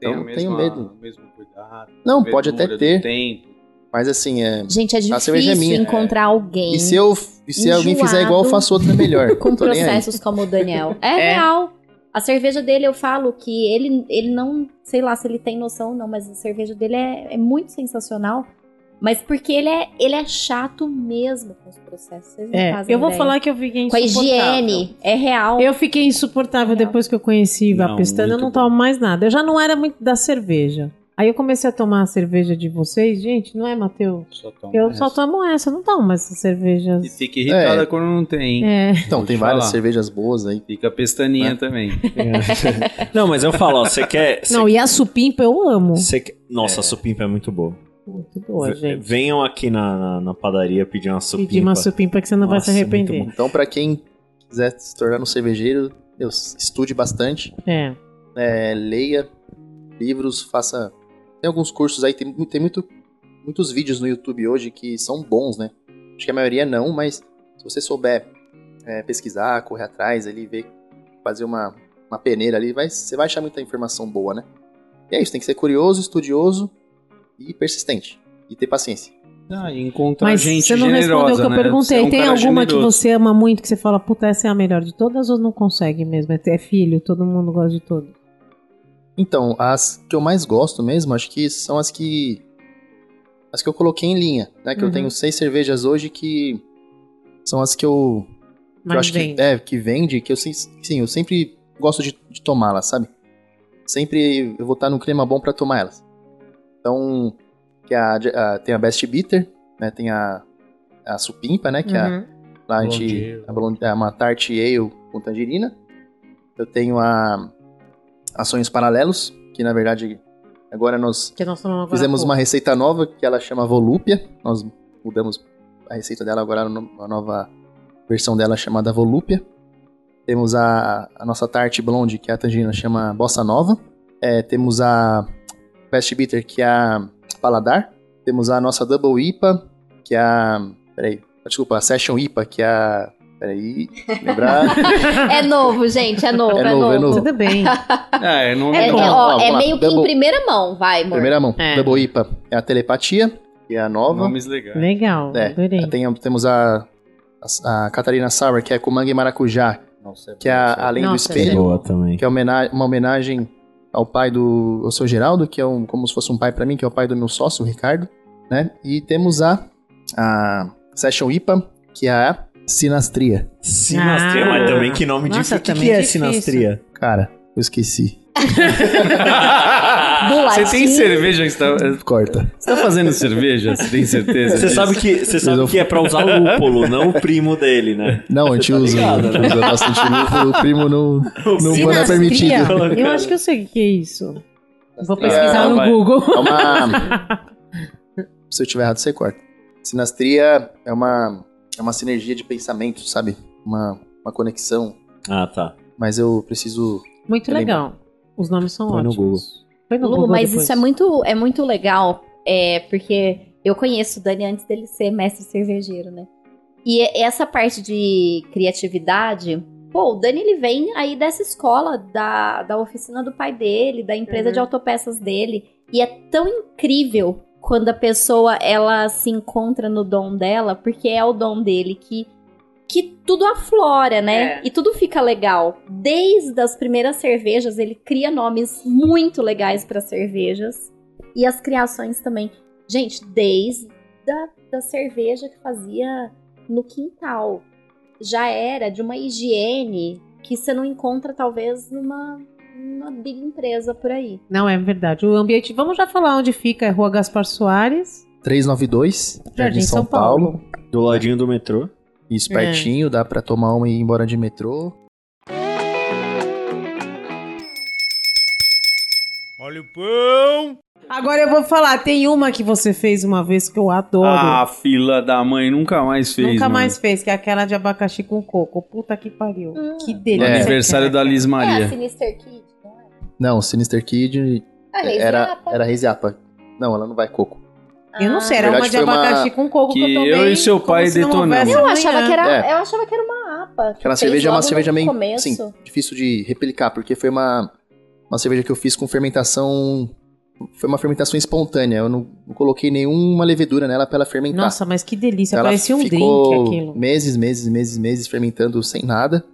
Speaker 4: Tem
Speaker 1: Então, tenho medo.
Speaker 4: mesmo cuidado.
Speaker 1: Não, pode até ter.
Speaker 4: Tempo.
Speaker 1: Mas assim, é.
Speaker 6: Gente, é
Speaker 1: é
Speaker 6: difícil
Speaker 1: minha.
Speaker 6: encontrar alguém
Speaker 1: E se, eu, e se alguém fizer igual, eu faço outra melhor.
Speaker 6: com processos como o Daniel. É,
Speaker 3: É.
Speaker 6: real. A cerveja dele, eu falo que ele, ele não, sei lá se ele tem noção ou não, mas a cerveja dele é, é muito sensacional. Mas porque ele é, ele é chato mesmo com os processos. Vocês não
Speaker 3: É,
Speaker 6: fazem
Speaker 3: eu vou
Speaker 6: ideia.
Speaker 3: falar que eu fiquei
Speaker 6: Com a
Speaker 3: insuportável.
Speaker 6: higiene, é real.
Speaker 3: Eu fiquei insuportável
Speaker 6: Real.
Speaker 3: depois que eu conheci a pestana, eu não
Speaker 5: bom.
Speaker 3: tomo mais nada. Eu já não era muito da cerveja. Aí eu comecei a tomar a cerveja de vocês, gente, não é, Matheus? Eu
Speaker 4: essa.
Speaker 3: só tomo essa, não tomo mais essas cervejas.
Speaker 4: E fica irritada
Speaker 1: É.
Speaker 4: quando não tem. hein?
Speaker 3: É.
Speaker 1: Então,
Speaker 4: Vou
Speaker 1: tem
Speaker 4: te
Speaker 1: várias
Speaker 4: falar.
Speaker 1: cervejas boas aí.
Speaker 4: Fica pestaninha
Speaker 1: É.
Speaker 4: também.
Speaker 5: não, mas eu falo, ó, você quer... Você,
Speaker 3: Não, e a supimpa eu amo.
Speaker 5: quer- Nossa, a supimpa é muito boa.
Speaker 3: Muito boa,
Speaker 5: V-
Speaker 3: gente.
Speaker 5: Venham aqui na, na, na padaria pedir uma supimpa.
Speaker 3: Pedir uma supimpa que você não vai se
Speaker 5: Nossa, muito
Speaker 3: arrepender.
Speaker 1: Então, pra quem quiser se tornar um cervejeiro, meu, estude bastante,
Speaker 3: É.
Speaker 1: é, leia livros, faça. Tem alguns cursos aí, tem, tem muito, muitos vídeos no YouTube hoje que são bons, né? Acho que a maioria não, mas se você souber é, pesquisar, correr atrás ali, ver, fazer uma, uma peneira ali, vai, você vai achar muita informação boa, né? E é isso, tem que ser curioso, estudioso e persistente. E ter paciência.
Speaker 4: Ah, e encontrar
Speaker 3: Mas
Speaker 4: gente
Speaker 3: você não respondeu o
Speaker 4: generosa,
Speaker 3: que eu
Speaker 4: né?
Speaker 3: Perguntei.
Speaker 4: é um
Speaker 3: Tem alguma que
Speaker 4: generoso.
Speaker 3: você ama muito que você fala, puta, essa é a melhor de todas ou não consegue mesmo? É é filho, todo mundo gosta de todas.
Speaker 1: Então, as que eu mais gosto mesmo, acho que são as que. As que eu coloquei em linha, né? Que eu
Speaker 3: Uhum.
Speaker 1: tenho seis cervejas hoje que são as que eu. que eu acho
Speaker 3: vem.
Speaker 1: que. É, que vende, que eu sim, eu sempre gosto de, de tomá-las, sabe? Sempre eu vou estar num clima bom pra tomar elas. Então, que a, a- tem a Best Bitter, né? Tem a, a Supimpa, né? Que é a,
Speaker 3: Uhum.
Speaker 1: Lá a gente. A blonde, é uma tart ale com tangerina. Eu tenho a. A Sonhos Paralelos, que na verdade agora nós
Speaker 3: Que nós
Speaker 1: fizemos uma receita nova que ela chama Volúpia. Nós mudamos a receita dela agora, a nova versão dela chamada Volúpia. Temos a, a nossa tarte blonde, que é a tangerina, chama Bossa Nova. É, temos a Best Bitter, que é a Paladar. Temos a nossa Double IPA, que é a. Peraí. Desculpa, a Session IPA, que é a. Peraí. Lembrar.
Speaker 6: É novo, gente, é novo,
Speaker 1: É
Speaker 6: é,
Speaker 1: novo,
Speaker 6: novo.
Speaker 1: é novo.
Speaker 3: Tudo bem.
Speaker 4: Ah, é, não
Speaker 6: É,
Speaker 3: É
Speaker 6: é, ó, é meio que em primeira mão, vai, amor.
Speaker 1: Primeira mão.
Speaker 3: É.
Speaker 1: Double IPA é a Telepatia, que é a nova.
Speaker 4: Nomes legais.
Speaker 3: Legal,
Speaker 1: É,
Speaker 3: adorei.
Speaker 1: Tem- temos a, a, a Catarina Sour, que é com manga e maracujá,
Speaker 5: Nossa,
Speaker 1: que é a Além do
Speaker 3: Nossa,
Speaker 5: é
Speaker 1: Espelho, que é homena- uma homenagem ao pai do ao seu Geraldo, que é um, como se fosse um pai pra mim, que é o pai do meu sócio, o Ricardo, né? E temos a, a Session IPA, que é a Sinastria.
Speaker 5: Sinastria,
Speaker 3: Ah.
Speaker 5: mas também que nome
Speaker 3: Nossa,
Speaker 5: difícil. O que, que é
Speaker 3: difícil.
Speaker 5: sinastria?
Speaker 1: Cara, eu esqueci.
Speaker 4: Você
Speaker 6: Bolachinha.
Speaker 4: tem cerveja que você tá,
Speaker 1: Corta.
Speaker 4: você tá fazendo cerveja? Você tem certeza?
Speaker 5: Você
Speaker 4: disso?
Speaker 5: sabe que, você sabe que é pra usar lúpulo, não o primo dele, né?
Speaker 1: Não, a gente
Speaker 5: tá
Speaker 1: usa,
Speaker 5: ligado,
Speaker 1: a gente
Speaker 5: né?
Speaker 1: usa bastante lúpulo, o primo não, não, não é permitido.
Speaker 3: Eu acho que eu sei o que é isso. Vou
Speaker 1: É,
Speaker 3: pesquisar no
Speaker 4: vai.
Speaker 3: Google.
Speaker 1: É uma. Se eu tiver errado, você corta. Sinastria é uma, é uma sinergia de pensamento, sabe? Uma, uma conexão.
Speaker 5: Ah, tá.
Speaker 1: Mas eu preciso.
Speaker 3: Muito legal. Os nomes são
Speaker 5: Põe no
Speaker 3: ótimos. Põe no
Speaker 6: Lu,
Speaker 3: Google
Speaker 6: mas
Speaker 3: depois.
Speaker 6: isso é muito, é muito legal, é, porque eu conheço o Dani antes dele ser mestre cervejeiro, né? E essa parte de criatividade, pô, o Dani ele vem aí dessa escola, da, da oficina do pai dele, da empresa
Speaker 3: Uhum.
Speaker 6: de autopeças dele, e é tão incrível quando a pessoa ela se encontra no dom dela, porque é o dom dele que que tudo aflora, né?
Speaker 3: É.
Speaker 6: E tudo fica legal. Desde as primeiras cervejas, ele cria nomes muito legais para cervejas. E as criações também. Gente, desde da, da cerveja que fazia no quintal. Já era de uma higiene que você não encontra, talvez, numa, numa big empresa por aí.
Speaker 3: Não, é verdade. O ambiente. Vamos já falar onde fica. É Rua Gaspar Soares,
Speaker 1: 392,
Speaker 3: Jardim São, Paulo.
Speaker 5: Do ladinho do metrô.
Speaker 1: Isso,
Speaker 3: É.
Speaker 1: dá pra tomar uma e ir embora de metrô.
Speaker 2: Olha o pão!
Speaker 3: Agora eu vou falar. Tem uma que você fez uma vez que eu adoro.
Speaker 4: Ah, fila da mãe, nunca mais fez.
Speaker 3: Nunca
Speaker 4: mano.
Speaker 3: mais fez, que é aquela de abacaxi com coco. Puta que pariu.
Speaker 6: Hum.
Speaker 3: Que
Speaker 4: No
Speaker 3: delícia.
Speaker 1: É.
Speaker 4: aniversário da. Liz
Speaker 6: É
Speaker 4: Maria.
Speaker 6: a Sinister Kid, não é?
Speaker 1: Não, Sinister Kid
Speaker 6: A Reis
Speaker 1: era, era Reisiapa. Não, ela não vai coco.
Speaker 3: Eu não sei, era uma de
Speaker 1: foi uma-
Speaker 3: abacaxi com coco que,
Speaker 4: que
Speaker 3: eu tomei.
Speaker 4: eu e seu pai
Speaker 3: se
Speaker 4: detonamos.
Speaker 6: Eu achava, que era,
Speaker 1: É.
Speaker 6: eu achava que era uma APA. que
Speaker 1: Aquela cerveja é uma cerveja meio assim, difícil de replicar, porque foi uma, uma cerveja que eu fiz com fermentação. Foi uma fermentação espontânea. Eu não, não coloquei nenhuma levedura nela pra ela fermentar.
Speaker 3: Nossa, mas que delícia.
Speaker 1: Ela
Speaker 3: Parecia um
Speaker 1: ficou
Speaker 3: drink aquilo.
Speaker 1: Meses, meses, meses, meses fermentando sem nada.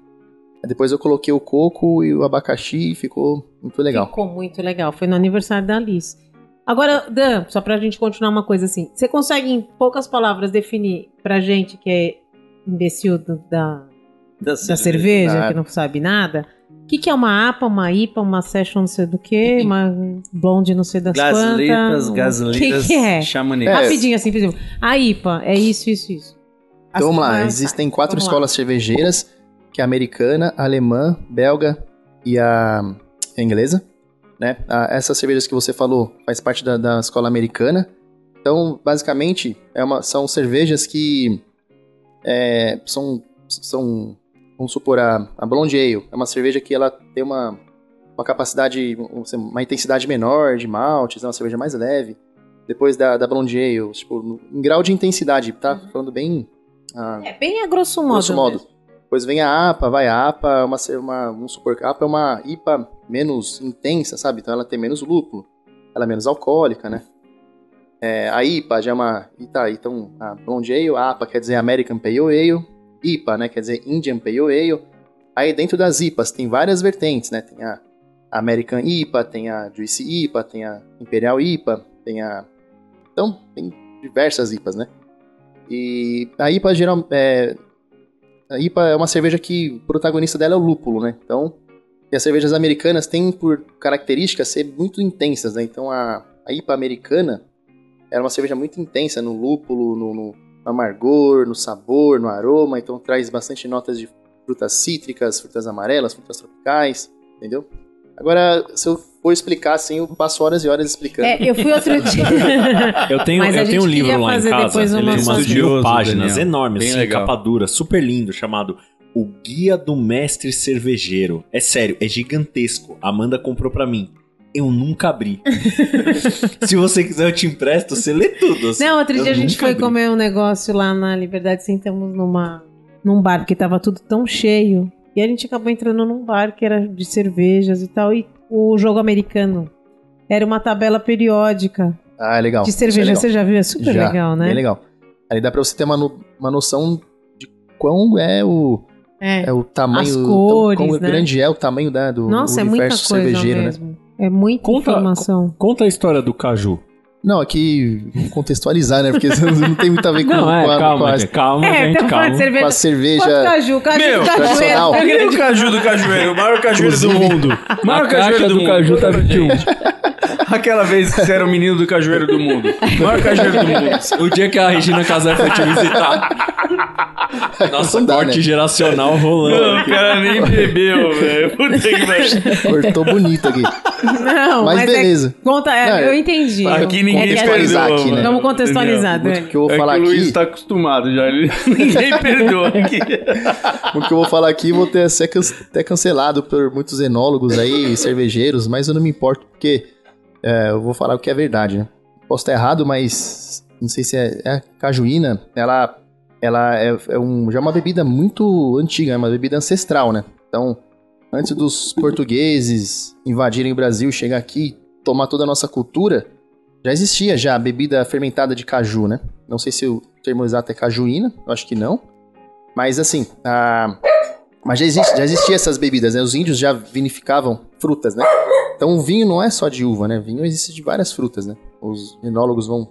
Speaker 1: Aí Depois eu coloquei o coco e o abacaxi e ficou muito legal.
Speaker 3: Ficou muito legal. Foi no aniversário da Alice. Agora, Dan, só pra gente continuar uma coisa assim. Você consegue, em poucas palavras, definir pra gente que é imbecil do- da, da cerveja,
Speaker 1: Claro.
Speaker 3: que não sabe nada, o que, que é uma APA, uma IPA, uma session não sei do que, uma blonde não sei das
Speaker 4: Gasleiras,
Speaker 3: quantas?
Speaker 4: gasleiras,
Speaker 3: O que, que é?
Speaker 4: chamonix.
Speaker 1: É.
Speaker 3: Rapidinho assim, por exemplo. A IPA é isso, isso, isso.
Speaker 1: Então vamos lá,
Speaker 3: Assim,
Speaker 1: existem quatro
Speaker 3: vamos lá.
Speaker 1: escolas cervejeiras, que é a americana, a alemã, belga e a a inglesa. Né? Essas cervejas que você falou faz parte da, da escola americana. Então, basicamente, é uma, são cervejas que é, são, são, vamos supor, a, a Blonde Ale. É uma cerveja que ela tem uma, uma capacidade, dizer, uma intensidade menor de maltes, é uma cerveja mais leve. Depois da, da Blonde Ale, tipo, em grau de intensidade, tá? Falando bem... ah,
Speaker 3: É bem a grosso modo.
Speaker 1: grosso modo. Depois vem a APA, vai a APA, é uma, uma, vamos supor a APA é uma IPA menos intensa, sabe? Então ela tem menos lúpulo, ela é menos alcoólica, né? É, a IPA já é uma. tá, então, a Blonde Ale, a APA quer dizer American Pale Ale, IPA, né? Quer dizer Indian Pale Ale. Aí dentro das IPAs tem várias vertentes, né? Tem a American IPA, tem a Juicy IPA, tem a Imperial IPA, tem a. Então, tem diversas IPAs, né? E a IPA geral, é, a IPA é uma cerveja que o protagonista dela é o lúpulo, né? Então, e as cervejas americanas têm por característica ser muito intensas, né? Então, a, a IPA americana era uma cerveja muito intensa no lúpulo, no, no amargor, no sabor, no aroma. Então, traz bastante notas de frutas cítricas, frutas amarelas, frutas tropicais, entendeu? Agora, se eu for explicar assim, eu passo horas e horas explicando.
Speaker 3: É, eu fui outro dia.
Speaker 5: Eu tenho,
Speaker 3: Mas
Speaker 5: eu tenho um livro lá em casa, ele tem umas mil páginas
Speaker 4: Daniel.
Speaker 5: enormes,
Speaker 4: Bem
Speaker 5: assim,
Speaker 4: legal.
Speaker 5: capa dura, super lindo, chamado O Guia do Mestre Cervejeiro. É sério, é gigantesco. A Amanda comprou pra mim. Eu nunca abri. Se você quiser, eu te empresto, você lê tudo. assim.
Speaker 3: Não, outro
Speaker 5: Eu
Speaker 3: dia a gente foi
Speaker 5: abri.
Speaker 3: comer um negócio lá na Liberdade, sentamos numa, num bar, porque tava tudo tão cheio. E a gente acabou entrando num bar que era de cervejas e tal, e o jogo americano. Era uma tabela periódica
Speaker 1: Ah, é legal.
Speaker 3: de
Speaker 1: é
Speaker 3: cerveja.
Speaker 1: legal.
Speaker 3: Você já viu? É super
Speaker 1: Já,
Speaker 3: legal, né?
Speaker 1: Bem legal. Ali dá pra você ter uma, no- uma noção de quão é o,
Speaker 3: É.
Speaker 1: É o tamanho.
Speaker 3: As
Speaker 1: tão-
Speaker 3: cores,
Speaker 1: como
Speaker 3: né?
Speaker 1: grande é o tamanho da, do
Speaker 3: Nossa, é muita
Speaker 1: universo
Speaker 3: coisa
Speaker 1: cervejeiro, né?
Speaker 3: mesmo. É muita
Speaker 5: Conta-
Speaker 3: informação.
Speaker 5: Conta a história do caju.
Speaker 1: Não, aqui vamos contextualizar, né? Porque não tem muito a ver com,
Speaker 5: Não, é,
Speaker 1: com a, com
Speaker 5: calma,
Speaker 1: a-
Speaker 5: gente, calma,
Speaker 3: É,
Speaker 5: gente,
Speaker 3: tá falando
Speaker 5: calma.
Speaker 3: cerveja.
Speaker 1: com a cerveja.
Speaker 3: Quanto caju? Caju
Speaker 4: Meu,
Speaker 3: do cajueiro.
Speaker 1: tradicional.
Speaker 4: E
Speaker 3: Grande
Speaker 4: o caju do cajueiro? O maior cajueiro do mundo. O maior
Speaker 5: A
Speaker 4: cajueiro do,
Speaker 5: do
Speaker 4: mundo.
Speaker 5: caju tá 21.
Speaker 4: Aquela vez que você era o menino do cajueiro do mundo. O maior cajueiro do mundo.
Speaker 5: O dia que a Regina Casé foi te visitar. Nossa,
Speaker 1: Não dá,
Speaker 5: corte
Speaker 1: né?
Speaker 5: geracional rolando.
Speaker 4: o cara nem bebeu, velho.
Speaker 1: Cortou bonito aqui.
Speaker 3: Não,
Speaker 1: Mas,
Speaker 3: é-
Speaker 1: beleza.
Speaker 3: conta, é,
Speaker 1: Não,
Speaker 3: eu entendi.
Speaker 4: Aqui ninguém
Speaker 3: É
Speaker 4: perdoa,
Speaker 1: aqui, né?
Speaker 3: Vamos contextualizar, Dani.
Speaker 1: que eu vou
Speaker 4: É
Speaker 1: falar
Speaker 4: que o Luiz
Speaker 1: aqui.
Speaker 4: tá acostumado já. ele- Ninguém perdoa aqui.
Speaker 1: O que eu vou falar aqui vou ter ser can- até cancelado por muitos enólogos aí, cervejeiros, mas eu não me importo porque é, eu vou falar o que é verdade, né? Posso estar errado, mas não sei se é, é a cajuína, ela, ela é, é um, já é uma bebida muito antiga, é uma bebida ancestral, né? Então, antes dos portugueses invadirem o Brasil, chegar aqui, tomar toda a nossa cultura, já existia já a bebida fermentada de caju, né? Não sei se o termo exato é cajuína, eu acho que não. Mas assim, a... mas já, existe, já existia essas bebidas, né? Os índios já vinificavam frutas, né? Então o vinho não é só de uva, né? Vinho existe de várias frutas, né? Os enólogos vão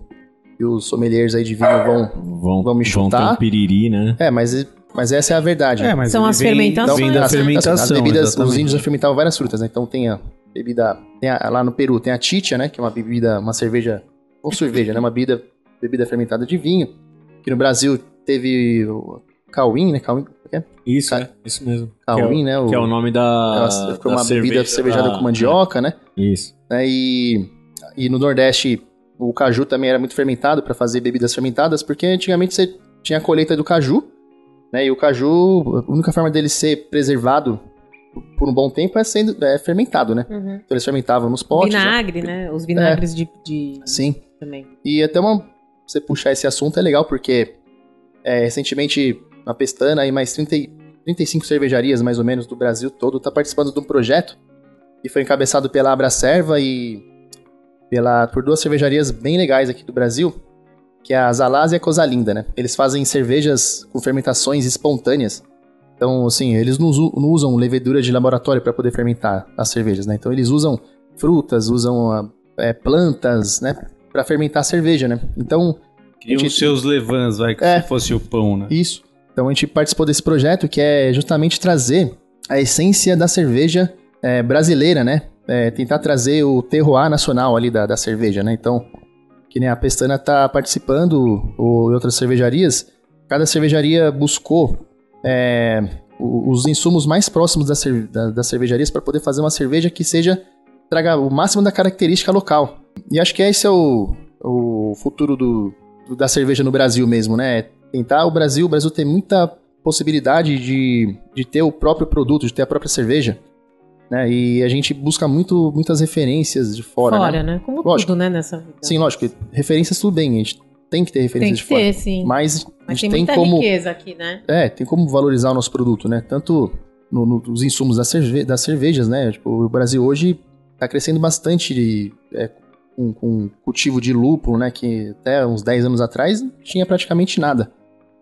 Speaker 1: e os sommeliers aí de vinho vão.
Speaker 5: Vão,
Speaker 1: Vão me
Speaker 5: Vão
Speaker 1: chutar?
Speaker 5: ter um piriri, né?
Speaker 1: É, mas, mas essa é a verdade. né?
Speaker 4: mas
Speaker 3: São as
Speaker 4: vem-
Speaker 3: fermentações.
Speaker 4: Vem da
Speaker 1: As-
Speaker 4: fermentação.
Speaker 1: As bebidas, os índios já fermentavam várias frutas, né? Então tem a bebida. Tem a- lá no Peru tem a chicha, né? Que é uma bebida, uma cerveja. Ou cerveja, né? Uma bebida, bebida fermentada de vinho. Aqui no Brasil teve o Cauim, né? Cauim, é?
Speaker 5: Isso,
Speaker 1: Ca-
Speaker 5: é, isso mesmo.
Speaker 1: Cauim, né?
Speaker 5: Que é o nome da.
Speaker 1: Ficou
Speaker 5: da
Speaker 1: uma bebida
Speaker 5: cerveja
Speaker 1: cervejada
Speaker 5: da-
Speaker 1: com mandioca, né?
Speaker 5: Isso.
Speaker 1: né? E, e no Nordeste o caju também era muito fermentado para fazer bebidas fermentadas, porque antigamente você tinha a colheita do caju, né? E o caju, a única forma dele ser preservado por um bom tempo é sendo é fermentado, né?
Speaker 3: Uhum.
Speaker 1: Então eles fermentavam nos potes. né?
Speaker 3: Vinagre, né? Os vinagres de, de-
Speaker 1: Sim.
Speaker 3: também.
Speaker 1: E até uma, você puxar esse assunto é legal, porque é, recentemente na Pestana e mais 30, e- 35 cervejarias, mais ou menos, do Brasil todo, tá participando de um projeto que foi encabeçado pela Abracerva e pela, por duas cervejarias bem legais aqui do Brasil, que é a Zalaz e a Cosalinda, né? Eles fazem cervejas com fermentações espontâneas. Então, assim, eles não, usam levedura de laboratório para poder fermentar as cervejas, né? Então, eles usam frutas, usam ah, é, plantas, né? Para fermentar a cerveja, né? Então,
Speaker 4: E os seus levans, vai, que
Speaker 1: É.
Speaker 4: se fosse o pão, né?
Speaker 1: isso. Então a gente participou desse projeto que é justamente trazer a essência da cerveja é, brasileira, né? É, tentar trazer o terroir nacional ali da, da cerveja, né? Então, que nem a Pestana tá participando, ou outras cervejarias, cada cervejaria buscou é, os insumos mais próximos das, da- das cervejarias para poder fazer uma cerveja que seja traga o máximo da característica local. E acho que esse é o, o futuro do, da cerveja no Brasil mesmo, né? Tentar o Brasil, o Brasil tem muita possibilidade de, de ter o próprio produto, de ter a própria cerveja. Né? E a gente busca muito, muitas referências de fora,
Speaker 3: Fora,
Speaker 1: né?
Speaker 3: né? Como
Speaker 1: Lógico.
Speaker 3: tudo, né, nessa vida.
Speaker 1: Sim, lógico, referências tudo bem, a gente tem que ter
Speaker 3: Tem
Speaker 1: referências
Speaker 3: que
Speaker 1: de fora.
Speaker 3: ter, sim.
Speaker 1: Mas, a
Speaker 3: Mas
Speaker 1: gente
Speaker 3: tem
Speaker 1: tem
Speaker 3: muita
Speaker 1: como.
Speaker 3: riqueza aqui, né?
Speaker 1: É, tem como valorizar o nosso produto, né? Tanto no- no- nos insumos das, cerve das cervejas, né? Tipo, o Brasil hoje tá crescendo bastante de, é, com, com cultivo de lúpulo, né? Que até uns 10 anos atrás não tinha praticamente nada.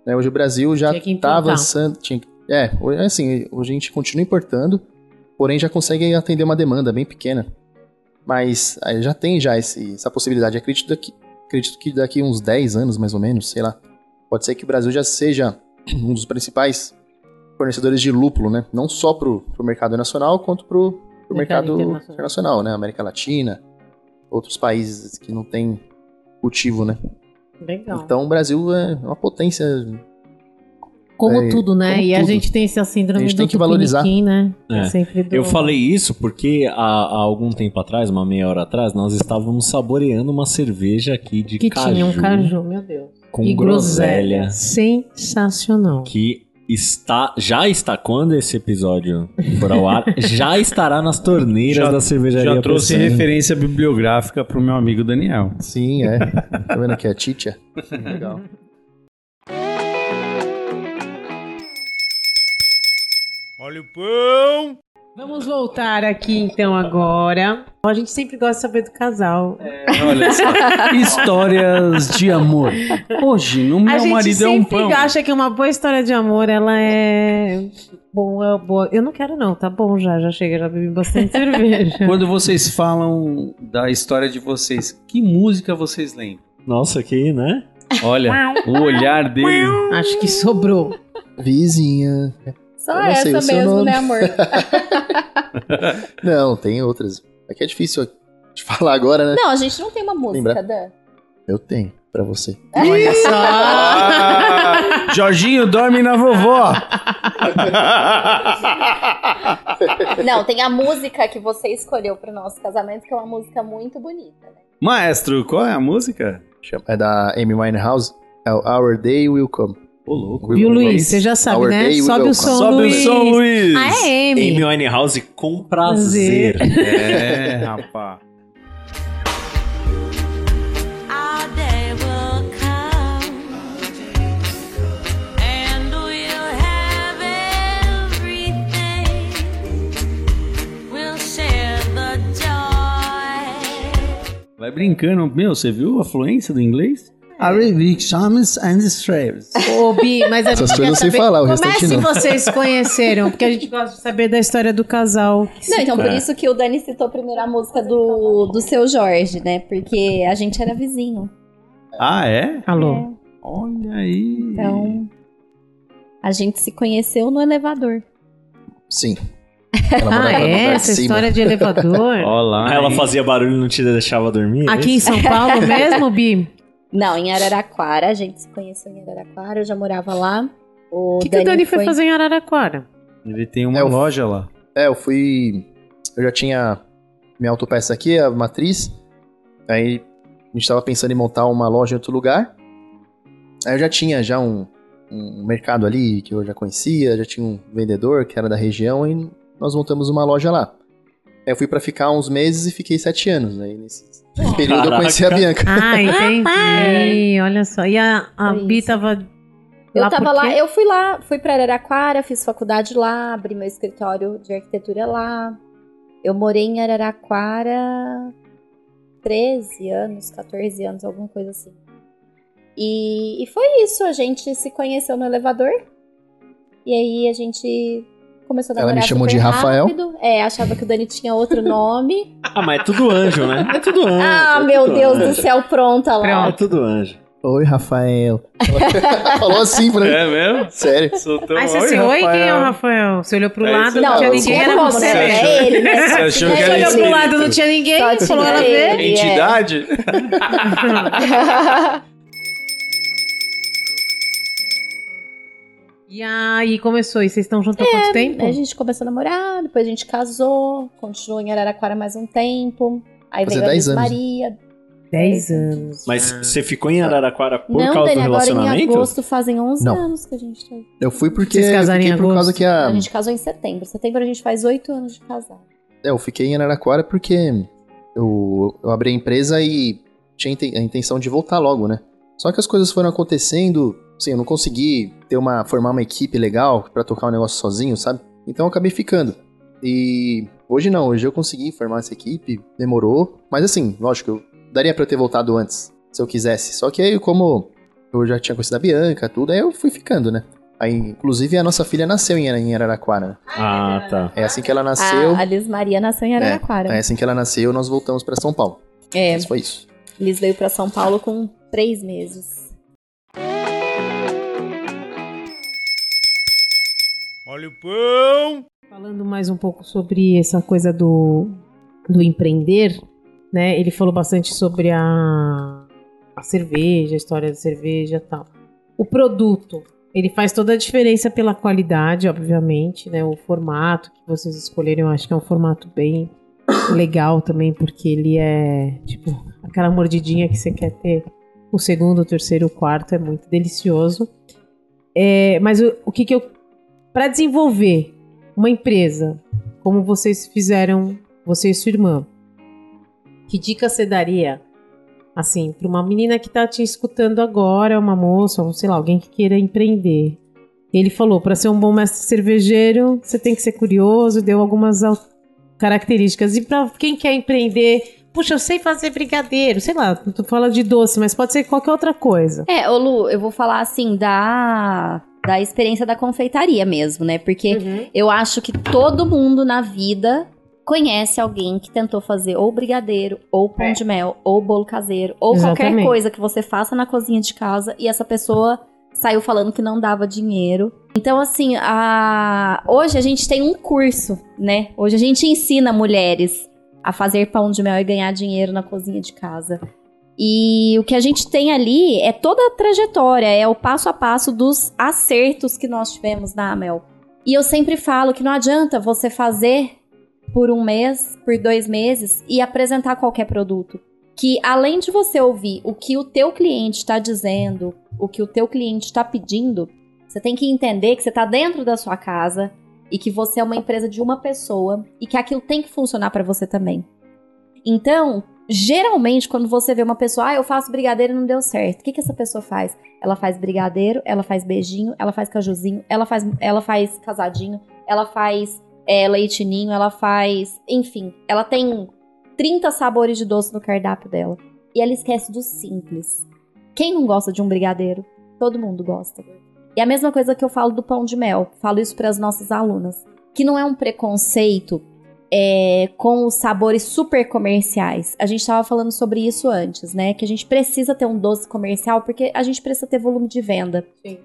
Speaker 1: Né? Hoje o Brasil já tá
Speaker 3: importar.
Speaker 1: avançando. Tinha, é, hoje, assim, hoje a gente continua importando, porém já consegue atender uma demanda bem pequena. Mas aí já tem já esse- essa possibilidade. Acredito, daqui, acredito que daqui uns 10 anos, mais ou menos, sei lá, pode ser que o Brasil já seja um dos principais fornecedores de lúpulo, né? Não só pro, pro mercado nacional, quanto pro, pro
Speaker 3: Mercado
Speaker 1: mercado,
Speaker 3: internacional.
Speaker 1: internacional. né? América Latina, outros países que não têm cultivo, né?
Speaker 3: Legal.
Speaker 1: Então o Brasil é uma potência.
Speaker 3: Como
Speaker 1: é,
Speaker 3: tudo, né?
Speaker 1: como
Speaker 3: e a
Speaker 1: tudo.
Speaker 3: gente tem essa síndrome
Speaker 1: A gente
Speaker 3: do
Speaker 1: tem que valorizar.
Speaker 3: né?
Speaker 5: É.
Speaker 3: Sempre do...
Speaker 5: Eu falei isso porque há, há algum tempo atrás, uma meia hora atrás, nós estávamos saboreando uma cerveja aqui de
Speaker 3: que
Speaker 5: caju,
Speaker 3: tinha um caju, meu Deus.
Speaker 5: com
Speaker 3: e
Speaker 5: groselha.
Speaker 3: Sensacional.
Speaker 5: que está já está quando esse episódio for ao ar já estará nas torneiras
Speaker 4: Já-
Speaker 5: da cervejaria
Speaker 4: Já trouxe
Speaker 5: Pessana.
Speaker 4: referência bibliográfica pro meu amigo Daniel.
Speaker 1: Sim, é. tá vendo aqui a Titia? Legal.
Speaker 2: Olha o pão!
Speaker 3: Vamos voltar aqui então agora. A gente sempre gosta de saber do casal.
Speaker 4: Olha só. Histórias de amor. Hoje, no
Speaker 3: a
Speaker 4: meu
Speaker 3: gente
Speaker 4: marido é um
Speaker 3: sempre
Speaker 4: pão.
Speaker 3: acha que uma boa história de amor ela é boa, boa. Eu não quero não, tá bom já, já chega, já bebi bastante cerveja.
Speaker 4: Quando vocês falam da história de vocês, que música vocês lembram?
Speaker 5: Nossa, que, né?
Speaker 4: Olha, o olhar dele.
Speaker 3: Acho que sobrou.
Speaker 1: Vizinha.
Speaker 6: Só essa mesmo,
Speaker 1: nome.
Speaker 6: né, amor?
Speaker 1: Não, tem outras. Aqui é difícil de falar agora, né?
Speaker 6: Não, a gente não tem uma música,
Speaker 1: Lembra?
Speaker 6: Dan.
Speaker 1: Eu tenho, pra você.
Speaker 3: Olha só.
Speaker 4: Ah, Jorginho dorme na vovó.
Speaker 6: Não, tem a música que você escolheu pro nosso casamento, que é uma música muito bonita, né?
Speaker 4: Maestro, qual é a música?
Speaker 1: É da Amy Winehouse. É o Our Day Will Come.
Speaker 4: Ô, louco.
Speaker 3: Viu, Luiz? Você já sabe,
Speaker 1: Our
Speaker 3: né? Sobe o som,
Speaker 4: Sobe
Speaker 3: Luiz.
Speaker 4: o som, Luiz.
Speaker 3: Ah, é Amy.
Speaker 5: Amy Winehouse com prazer.
Speaker 4: É, rapaz.
Speaker 7: Joy.
Speaker 4: Vai brincando. Meu, você viu a fluência do inglês? Arevictions and Straves.
Speaker 3: Ô, Bi, mas a
Speaker 1: Essas
Speaker 3: gente
Speaker 1: coisas eu sei
Speaker 3: saber
Speaker 1: falar, o
Speaker 3: como é
Speaker 1: restante
Speaker 3: se
Speaker 1: não.
Speaker 3: vocês se conheceram, porque a gente gosta de saber da história do casal.
Speaker 6: Não, então por
Speaker 5: É.
Speaker 6: isso que o Dani citou primeiro a música do, do seu Jorge, né? Porque a gente era vizinho.
Speaker 4: Ah, é?
Speaker 3: Alô?
Speaker 4: Olha aí.
Speaker 6: Então, a gente se conheceu no elevador.
Speaker 1: Sim. Ela
Speaker 3: Ah,
Speaker 1: morava no
Speaker 3: é?
Speaker 1: andar de
Speaker 3: Essa
Speaker 1: cima.
Speaker 3: história de elevador?
Speaker 4: Olá.
Speaker 5: Ela fazia barulho e não te deixava dormir? é
Speaker 3: Aqui em
Speaker 5: isso?
Speaker 3: São Paulo mesmo, Bi?
Speaker 6: Não, em Araraquara. A gente se conheceu em Araraquara. Eu já morava lá. O
Speaker 3: que, que o Dani foi
Speaker 6: foi
Speaker 3: fazer em Araraquara?
Speaker 4: Ele tem uma
Speaker 1: É, eu-
Speaker 4: loja lá.
Speaker 1: É, eu fui. Eu já tinha minha autopeça aqui, a matriz. Aí a gente tava pensando em montar uma loja em outro lugar. Aí eu já tinha já um, um mercado ali que eu já conhecia, já tinha um vendedor que era da região e nós montamos uma loja lá. Aí eu fui pra ficar uns meses e fiquei sete anos. Aí nesse nesse período eu conheci a Bianca.
Speaker 3: Ah, entendi. Olha só. E a, a
Speaker 6: Foi
Speaker 3: Bi tava.
Speaker 6: Eu
Speaker 3: lá
Speaker 6: tava lá, eu fui lá, fui pra Araraquara, fiz faculdade lá, abri meu escritório de arquitetura lá. Eu morei em Araraquara 13 anos, 14 anos, alguma coisa assim. E, e foi isso, a gente se conheceu no elevador. E aí a gente começou a
Speaker 1: Ela me
Speaker 6: namorar
Speaker 1: chamou
Speaker 6: super
Speaker 1: de Rafael.
Speaker 6: rápido. É, achava que o Dani tinha outro nome.
Speaker 5: Ah, mas é tudo anjo, né? É tudo anjo.
Speaker 6: ah,
Speaker 5: é
Speaker 6: meu
Speaker 5: tudo
Speaker 6: Deus
Speaker 5: anjo.
Speaker 6: do céu, pronta lá.
Speaker 5: É tudo anjo.
Speaker 1: Oi, Rafael. Falou assim pra mim.
Speaker 4: É mesmo?
Speaker 1: Sério.
Speaker 4: Soltou
Speaker 3: Aí você
Speaker 4: Oi,
Speaker 3: assim, oi, quem é o
Speaker 4: Rafael.
Speaker 3: Você olhou pro
Speaker 4: É
Speaker 3: lado, não,
Speaker 6: Não,
Speaker 3: tinha ninguém, era você.
Speaker 6: né? É ele, né?
Speaker 4: Você achou que
Speaker 3: Você
Speaker 4: era
Speaker 3: olhou pro lado, não tinha ninguém, falou ela ver.
Speaker 6: É.
Speaker 4: Entidade?
Speaker 3: E aí começou, e vocês estão juntos há quanto tempo?
Speaker 6: A gente começou a namorar, depois a gente casou, continuou em Araraquara mais um tempo. Aí
Speaker 1: Fazer
Speaker 6: veio a
Speaker 1: 10
Speaker 6: Liz
Speaker 1: anos.
Speaker 6: Maria.
Speaker 3: Dez anos.
Speaker 5: Mas
Speaker 3: Ah.
Speaker 5: você ficou em Araraquara por
Speaker 6: não,
Speaker 5: causa
Speaker 6: Dani,
Speaker 5: do
Speaker 6: agora em
Speaker 5: relacionamento?
Speaker 6: agosto fazem 11
Speaker 1: Não.
Speaker 6: anos que a gente tá.
Speaker 1: Eu fui porque
Speaker 3: Vocês
Speaker 1: eu
Speaker 3: casaram em
Speaker 1: fiquei por causa
Speaker 3: agosto?
Speaker 1: que a,
Speaker 6: A gente casou em setembro. Setembro a gente faz 8 anos de casado.
Speaker 1: É, eu fiquei em Araraquara porque eu, eu abri a empresa e tinha a intenção de voltar logo, né? Só que as coisas foram acontecendo, assim, eu não consegui ter uma, formar uma equipe legal pra tocar o negócio sozinho, sabe? Então eu acabei ficando. E hoje não, hoje eu consegui formar essa equipe, demorou. Mas assim, lógico, eu daria pra eu ter voltado antes, se eu quisesse. Só que aí, como eu já tinha conhecido a Bianca, tudo, aí eu fui ficando, né? Aí, inclusive, a nossa filha nasceu em Ara- em Araraquara, né?
Speaker 5: Ah, tá.
Speaker 1: É assim que ela nasceu.
Speaker 6: A, a Liz Maria nasceu em Araraquara.
Speaker 1: É assim que ela nasceu, nós voltamos pra São Paulo.
Speaker 6: É,
Speaker 1: Mas foi isso.
Speaker 6: Liz veio pra São Paulo com 3 meses.
Speaker 2: Olha o pão!
Speaker 3: Falando mais um pouco sobre essa coisa do, do empreender, né? Ele falou bastante sobre a, a cerveja, a história da cerveja e tal. O produto, ele faz toda a diferença pela qualidade, obviamente, né? O formato que vocês escolheram, eu acho que é um formato bem legal também, porque ele é, tipo, aquela mordidinha que você quer ter o segundo, o terceiro, o quarto, é muito delicioso. É, mas o, o que que eu... Para desenvolver uma empresa, como vocês fizeram, você e sua irmã, que dica você daria, assim, para uma menina que tá te escutando agora, uma moça, ou sei lá, alguém que queira empreender? Ele falou, para ser um bom mestre cervejeiro, você tem que ser curioso, deu algumas al- características. E para quem quer empreender, puxa, eu sei fazer brigadeiro, sei lá, tu fala de doce, mas pode ser qualquer outra coisa.
Speaker 6: É, ô Lu, eu vou falar assim da da experiência da confeitaria mesmo, né? Porque
Speaker 3: Uhum.
Speaker 6: eu acho que todo mundo na vida conhece alguém que tentou fazer ou brigadeiro, ou pão de mel, ou bolo caseiro, ou qualquer
Speaker 3: Exatamente.
Speaker 6: coisa que você faça na cozinha de casa e essa pessoa saiu falando que não dava dinheiro. Então, assim, a... hoje a gente tem um curso, né? Hoje a gente ensina mulheres a fazer pão de mel e ganhar dinheiro na cozinha de casa. E o que a gente tem ali é toda a trajetória, é o passo a passo dos acertos que nós tivemos na Amel. E eu sempre falo que não adianta você fazer por um mês, por dois meses e apresentar qualquer produto. Que além de você ouvir o que o teu cliente está dizendo, o que o teu cliente está pedindo, você tem que entender que você está dentro da sua casa e que você é uma empresa de uma pessoa e que aquilo tem que funcionar para você também. Então, geralmente, quando você vê uma pessoa, ah, eu faço brigadeiro e não deu certo. O que, que essa pessoa faz? Ela faz brigadeiro, ela faz beijinho, ela faz cajuzinho, ela faz, ela faz casadinho, ela faz é, leitinho, ela faz. Enfim, ela tem 30 sabores de doce no cardápio dela. E ela esquece do simples. Quem não gosta de um brigadeiro? Todo mundo gosta. E a mesma coisa que eu falo do pão de mel. Falo isso para as nossas alunas. Que não é um preconceito é, com os sabores super comerciais. A gente estava falando sobre isso antes, né? Que a gente precisa ter um doce comercial porque a gente precisa ter volume de venda.
Speaker 3: Sim.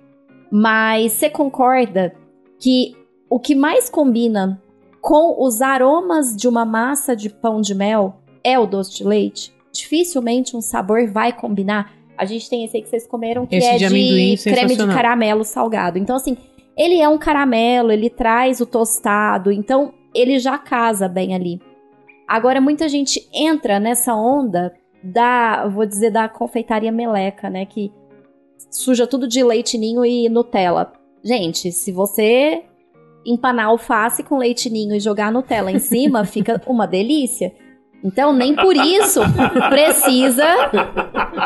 Speaker 6: Mas você concorda que o que mais combina com os aromas de uma massa de pão de mel é o doce de leite? Dificilmente um sabor vai combinar. A gente tem esse aí que vocês comeram, que
Speaker 3: Esse
Speaker 6: é
Speaker 3: de amendoim,
Speaker 6: de creme de caramelo salgado. Então, assim, ele é um caramelo, ele traz o tostado, então ele já casa bem ali. Agora, muita gente entra nessa onda da, vou dizer, da confeitaria meleca, né? Que suja tudo de leite ninho e Nutella. Gente, se você empanar alface com leite ninho e jogar Nutella em cima, fica uma delícia. Então, nem por isso precisa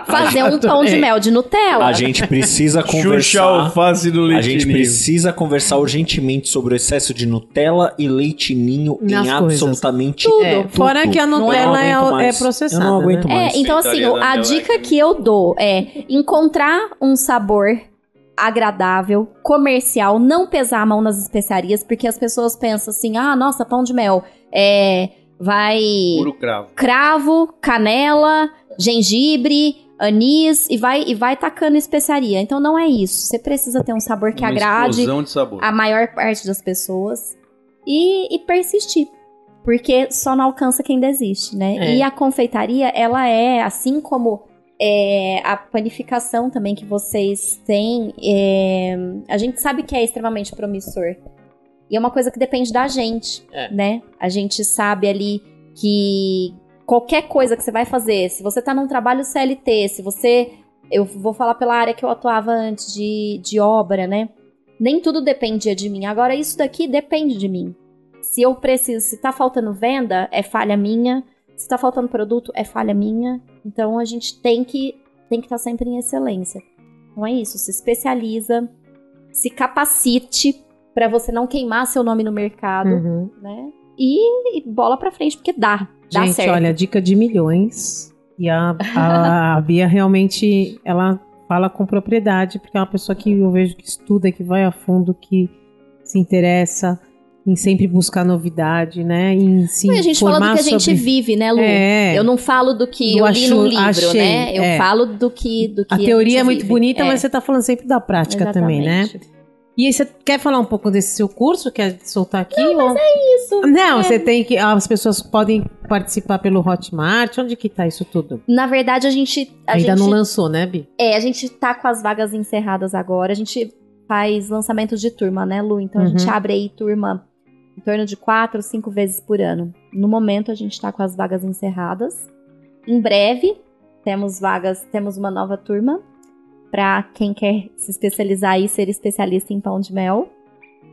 Speaker 6: fazer um pão de mel de Nutella.
Speaker 5: A gente precisa
Speaker 4: Xuxa
Speaker 5: conversar.
Speaker 4: alface do
Speaker 5: A
Speaker 4: leite
Speaker 5: gente
Speaker 4: ninho.
Speaker 5: precisa conversar urgentemente sobre o excesso de Nutella e leite ninho
Speaker 3: Nas
Speaker 5: em
Speaker 3: coisas.
Speaker 5: absolutamente
Speaker 6: Tudo.
Speaker 3: É, fora que a
Speaker 5: Não
Speaker 3: Nutella é, é processada.
Speaker 5: Eu não aguento
Speaker 3: né?
Speaker 5: mais.
Speaker 6: É, então assim, a dica que eu dou é encontrar um sabor agradável, comercial, não pesar a mão nas especiarias, porque as pessoas pensam assim: "Ah, nossa, pão de mel, é vai
Speaker 4: Puro cravo.
Speaker 6: cravo, canela, gengibre, anis e vai e vai tacando especiaria. Então não é isso. Você precisa ter um sabor que
Speaker 4: Uma
Speaker 6: agrade
Speaker 4: explosão de sabor.
Speaker 6: a maior parte das pessoas e, e persistir. Porque só não alcança quem desiste, né?
Speaker 3: É.
Speaker 6: E a confeitaria, ela é, assim como é, a panificação também que vocês têm, é, a gente sabe que é extremamente promissor. E é uma coisa que depende da gente,
Speaker 3: É.
Speaker 6: né? A gente sabe ali que qualquer coisa que você vai fazer, se você tá num trabalho CLT, se você. Eu vou falar pela área que eu atuava antes de, de obra, né? Nem tudo dependia de mim. Agora, isso daqui depende de mim. Se eu preciso, se tá faltando venda, é falha minha. Se tá faltando produto, é falha minha. Então a gente tem que tem que estar sempre em excelência. Então é isso, se especializa, se capacite pra você não queimar seu nome no mercado,
Speaker 3: Uhum.
Speaker 6: né? E, e bola pra frente, porque dá. Dá
Speaker 3: Gente,
Speaker 6: certo.
Speaker 3: olha, dica de milhões. E a, a, a Bia realmente, ela fala com propriedade, porque é uma pessoa que eu vejo que estuda, que vai a fundo, que se interessa em sempre buscar novidade, né? Em se
Speaker 6: E a gente fala do que a gente
Speaker 3: sobre-
Speaker 6: vive, né, Lu?
Speaker 3: É,
Speaker 6: Eu não falo do que
Speaker 3: Do
Speaker 6: eu li num livro,
Speaker 3: achei,
Speaker 6: né? Eu
Speaker 3: é.
Speaker 6: falo do que, do que
Speaker 3: a teoria
Speaker 6: gente
Speaker 3: é muito
Speaker 6: vive.
Speaker 3: bonita,
Speaker 6: É,
Speaker 3: mas você tá falando sempre da prática também, né? E aí, você quer falar um pouco desse seu curso? Quer soltar aqui? Não, mas é
Speaker 6: Isso.
Speaker 3: Não,
Speaker 6: é.
Speaker 3: você tem que. As pessoas podem participar pelo Hotmart. Onde que tá isso tudo?
Speaker 6: Na verdade, a gente. A
Speaker 3: Ainda
Speaker 6: gente
Speaker 3: não lançou, né, Bi?
Speaker 6: É, a gente tá com as vagas encerradas agora. A gente faz lançamento de turma, né, Lu? Então a
Speaker 3: Uhum.
Speaker 6: gente abre aí turma em torno de quatro, cinco vezes por ano. No momento a gente tá com as vagas encerradas. Em breve temos vagas, temos uma nova turma para quem quer se especializar e ser especialista em pão de mel.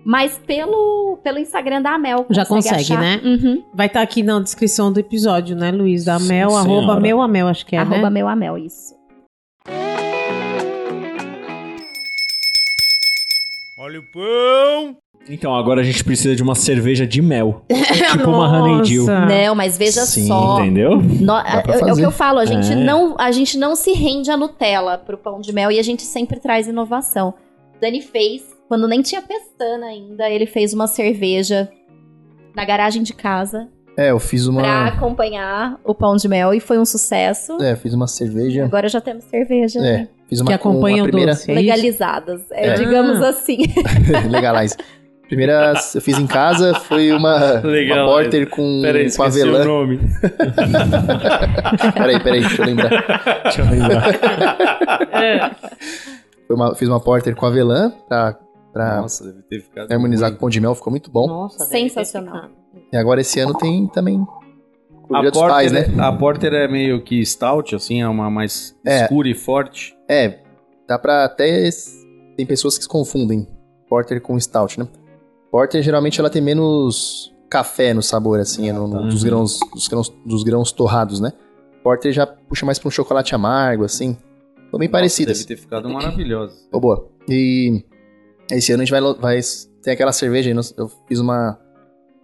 Speaker 6: Mas pelo, pelo Instagram da Mel.
Speaker 3: Já consegue,
Speaker 6: achar.
Speaker 3: né?
Speaker 6: Uhum.
Speaker 3: Vai estar aqui na descrição do episódio, né, Luiz? Da
Speaker 5: Sim,
Speaker 3: Mel,
Speaker 5: senhora.
Speaker 3: arroba Mel a Mel, acho que é,
Speaker 6: Arroba
Speaker 3: né?
Speaker 6: meu a Mel, isso.
Speaker 2: Olha o pão!
Speaker 5: Então, agora a gente precisa de uma cerveja de mel. tipo uma Honey Dill.
Speaker 3: Nossa.
Speaker 6: Não, mas veja
Speaker 5: Sim,
Speaker 6: só.
Speaker 5: entendeu?
Speaker 6: No-
Speaker 1: pra
Speaker 6: é, é o que eu falo, a gente,
Speaker 5: É.
Speaker 6: não, a gente não se rende à Nutella pro pão de mel e a gente sempre traz inovação. Dani fez, quando nem tinha pestana ainda, ele fez uma cerveja na garagem de casa
Speaker 1: É, eu fiz
Speaker 6: pra
Speaker 1: uma.
Speaker 6: acompanhar o pão de mel e foi um sucesso.
Speaker 1: É, fiz uma cerveja.
Speaker 6: Agora já temos cerveja
Speaker 1: É, fiz uma
Speaker 3: Que acompanha
Speaker 1: uma
Speaker 3: o
Speaker 1: primeira.
Speaker 3: doce. É
Speaker 6: legalizadas, é,
Speaker 1: É.
Speaker 6: digamos
Speaker 3: Ah.
Speaker 6: assim.
Speaker 1: Legalize. Primeira eu fiz em casa foi uma,
Speaker 4: Legal,
Speaker 1: uma porter com,
Speaker 4: Peraí,
Speaker 1: com
Speaker 4: esqueci o
Speaker 1: avelã.
Speaker 4: nome.
Speaker 1: Peraí, peraí, deixa eu lembrar.
Speaker 5: Deixa eu lembrar.
Speaker 1: Foi uma- fiz uma porter com avelã pra, pra
Speaker 4: Nossa, deve ter ficado.
Speaker 1: harmonizar com pão de mel, ficou muito bom.
Speaker 3: Nossa,
Speaker 6: Sensacional.
Speaker 1: E agora esse ano tem também o
Speaker 4: A
Speaker 1: Dia
Speaker 4: porter,
Speaker 1: Pais, né?
Speaker 4: é- a porter é meio que stout, assim, é uma mais
Speaker 1: É.
Speaker 4: escura e forte.
Speaker 1: É, dá pra até. Tem pessoas que se confundem Porter com Stout, né? Porter geralmente ela tem menos café no sabor, assim, no- no-
Speaker 5: tá.
Speaker 1: dos,
Speaker 5: Uhum.
Speaker 1: grãos, dos, grãos, dos grãos torrados, né? Porter já puxa mais pra um chocolate amargo, assim. São bem
Speaker 4: Nossa,
Speaker 1: parecidas.
Speaker 4: Deve ter ficado maravilhosa.
Speaker 1: Ô, boa. E esse ano a gente vai, vai. Tem aquela cerveja aí, eu fiz uma,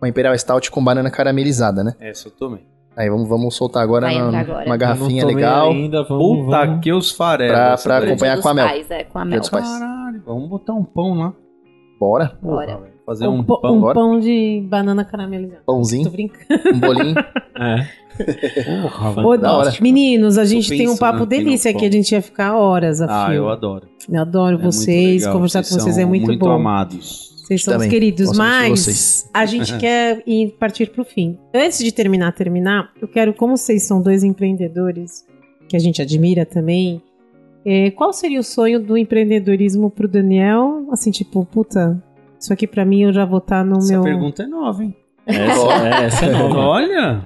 Speaker 1: uma Imperial Stout com banana caramelizada, né?
Speaker 4: Essa eu tomei.
Speaker 1: Aí vamos, vamos soltar agora,
Speaker 6: entrar agora.
Speaker 1: uma garrafinha legal.
Speaker 5: Ainda, vamos,
Speaker 4: Puta
Speaker 5: vamos.
Speaker 4: que os farelos.
Speaker 1: Pra- pra acompanhar com a mel.
Speaker 6: Pais, é, com a mel.
Speaker 4: Caralho, vamos botar um pão lá.
Speaker 1: Bora.
Speaker 6: Bora.
Speaker 4: Porra. Fazer
Speaker 3: Um,
Speaker 4: um,
Speaker 3: pão, um pão de banana caramelizada. Tô
Speaker 1: Pãozinho,
Speaker 3: brincando.
Speaker 1: um bolinho.
Speaker 5: É. Porra,
Speaker 3: Ô,
Speaker 1: da hora.
Speaker 3: Meninos, a gente
Speaker 4: Tô
Speaker 3: tem um papo delícia aqui. A gente ia ficar horas a
Speaker 4: Ah,
Speaker 3: fio.
Speaker 4: eu adoro.
Speaker 3: Eu adoro
Speaker 4: É muito
Speaker 3: vocês. Conversar com vocês é muito,
Speaker 4: muito
Speaker 3: bom.
Speaker 4: amados.
Speaker 3: Vocês são os
Speaker 1: Também.
Speaker 3: queridos,
Speaker 1: muito de
Speaker 3: mas
Speaker 1: vocês.
Speaker 3: a gente quer ir partir pro fim. Antes de terminar, terminar, eu quero, como vocês são dois empreendedores que a gente admira também, é, qual seria o sonho do empreendedorismo pro Daniel? Assim, tipo, puta, isso aqui pra mim eu já vou estar no
Speaker 4: Essa
Speaker 3: meu.
Speaker 4: pergunta é nova, hein?
Speaker 5: Essa, é, essa é nova.
Speaker 4: Olha!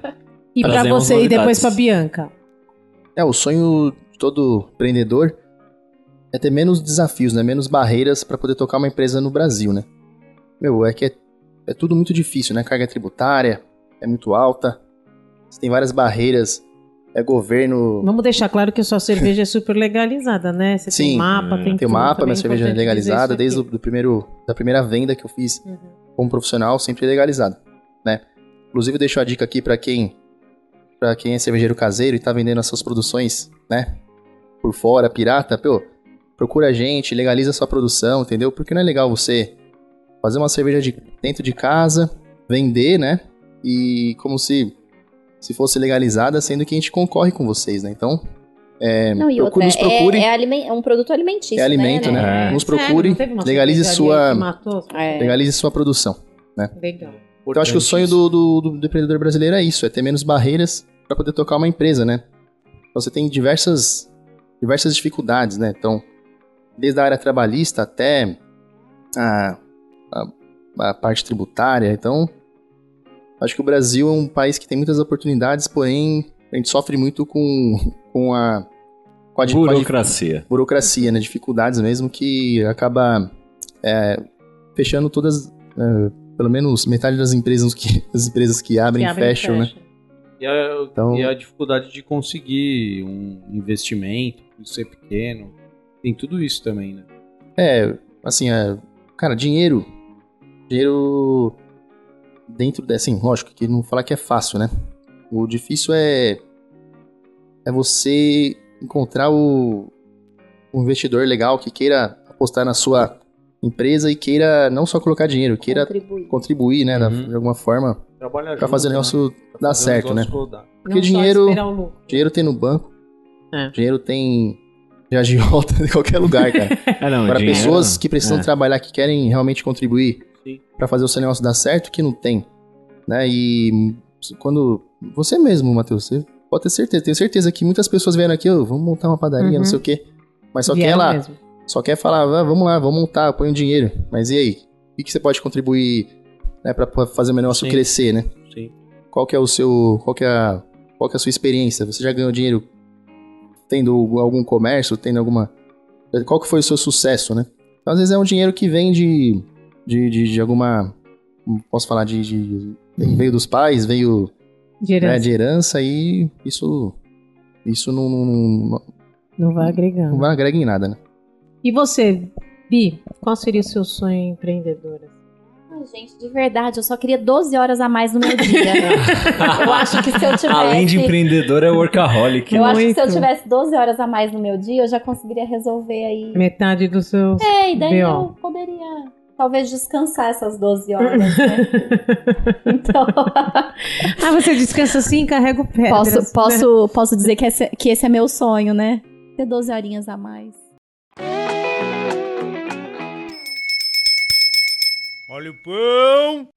Speaker 3: E pra
Speaker 5: Trazemos
Speaker 3: você e depois
Speaker 5: novidades.
Speaker 3: pra Bianca.
Speaker 1: É, o sonho de todo empreendedor é ter menos desafios, né? Menos barreiras para poder tocar uma empresa no Brasil, né? Meu, é que é, é tudo muito difícil, né? Carga tributária é muito alta, você tem várias barreiras, é governo...
Speaker 3: Vamos deixar claro que a sua cerveja é super legalizada, né? Você tem
Speaker 1: Sim,
Speaker 3: mapa,
Speaker 5: é.
Speaker 3: tem
Speaker 1: Tem mapa, minha cerveja é
Speaker 3: dizer
Speaker 1: legalizada, desde o do primeiro, da primeira venda que eu fiz
Speaker 3: Uhum.
Speaker 1: como profissional, sempre legalizado, né? Inclusive, eu deixo a dica aqui para quem para quem é cervejeiro caseiro e tá vendendo as suas produções, né? Por fora, pirata, pô, procura a gente, legaliza a sua produção, entendeu? Porque não é legal você fazer uma cerveja de, dentro de casa, vender, né? E como se se fosse legalizada, sendo que a gente concorre com vocês, né? Então, é,
Speaker 6: Não, e
Speaker 1: procure,
Speaker 6: outra,
Speaker 1: nos procure,
Speaker 6: é,
Speaker 1: é,
Speaker 6: é, é um produto alimentício,
Speaker 1: alimento, né?
Speaker 5: É.
Speaker 1: Nos
Speaker 3: Sério,
Speaker 1: procure, legalize sua?
Speaker 6: É.
Speaker 1: legalize sua produção.
Speaker 3: Legal.
Speaker 1: Então acho que o sonho do, do, do- do empreendedor brasileiro é isso, é ter menos barreiras para poder tocar uma empresa, né? Então, você tem diversas, diversas dificuldades, né? Então, desde a área trabalhista até a, a, a parte tributária. Então, acho que o Brasil é um país que tem muitas oportunidades, porém a gente sofre muito com, com a com a, di- com a
Speaker 5: Burocracia.
Speaker 1: burocracia, né? Dificuldades mesmo que acaba é, fechando todas, é, pelo menos metade das empresas que, das empresas que abrem
Speaker 3: Que
Speaker 1: e
Speaker 3: abre e
Speaker 1: fecham, né?
Speaker 4: E a,
Speaker 1: Então-
Speaker 4: e a dificuldade de conseguir um investimento, ser pequeno. Tem tudo isso também, né?
Speaker 1: É, assim, é, cara, dinheiro, dinheiro dentro dessa, assim, lógico que não falar que é fácil, né? O difícil é é você encontrar o, o investidor legal que queira apostar na sua empresa e queira não só colocar dinheiro, queira
Speaker 6: Contribuir.
Speaker 1: contribuir, né, da-
Speaker 4: Uhum.
Speaker 1: de alguma forma
Speaker 4: Trabalhar
Speaker 1: pra fazer o
Speaker 4: junto,
Speaker 1: negócio
Speaker 4: né?
Speaker 1: Dar
Speaker 4: fazer
Speaker 1: certo, né?
Speaker 4: rodar.
Speaker 1: Porque
Speaker 3: Não
Speaker 1: dinheiro-. Dinheiro tem no banco,
Speaker 3: É.
Speaker 1: dinheiro tem de agiota em qualquer lugar, cara.
Speaker 5: É, não,
Speaker 1: Para
Speaker 5: dinheiro-
Speaker 1: pessoas que precisam
Speaker 5: é.
Speaker 1: trabalhar, que querem realmente contribuir. Para fazer o seu negócio dar certo, que não tem. Né? E quando. Você mesmo, Matheus, você pode ter certeza. Tenho certeza que muitas pessoas vieram aqui, "Ô, vamos montar uma padaria,
Speaker 3: Uhum.
Speaker 1: não sei o quê. Mas só quer
Speaker 3: Vieram
Speaker 1: lá.
Speaker 3: mesmo.
Speaker 1: Só quer falar, "Ah, vamos lá, vamos montar, põe o dinheiro. Mas e aí? O que, que você pode contribuir né, para fazer o meu negócio
Speaker 4: Sim.
Speaker 1: crescer, né?
Speaker 4: Sim.
Speaker 1: Qual que é o seu. Qual que é a, qual que é a sua experiência? Você já ganhou dinheiro tendo algum comércio, tendo alguma. Qual que foi o seu sucesso, né? Então, às vezes é um dinheiro que vem de. De, de, de alguma. Posso falar de, de- Veio dos pais, veio
Speaker 3: De
Speaker 1: né,
Speaker 3: herança.
Speaker 1: de herança e isso. Isso não, não, não,
Speaker 3: Não vai agregar.
Speaker 1: não vai agregar em nada, né?
Speaker 3: E você, Bi, qual seria o seu sonho empreendedor?
Speaker 6: Ai, gente, de verdade, eu só queria 12 horas a mais no meu dia. eu acho que se eu tivesse.
Speaker 5: Além de empreendedor, é workaholic.
Speaker 6: Eu
Speaker 5: né?
Speaker 6: acho que se eu
Speaker 3: Muito.
Speaker 6: tivesse 12 horas a mais no meu dia, eu já conseguiria resolver aí.
Speaker 3: Metade dos seus.
Speaker 6: É, e daí
Speaker 3: B.O.
Speaker 6: eu poderia talvez descansar essas 12 horas, né? então,
Speaker 3: Ah, você descansa assim, carrega o pé.
Speaker 6: posso, posso, posso dizer que esse, que esse é meu sonho, né? Ter 12 horinhas a mais.
Speaker 2: Olha o pão!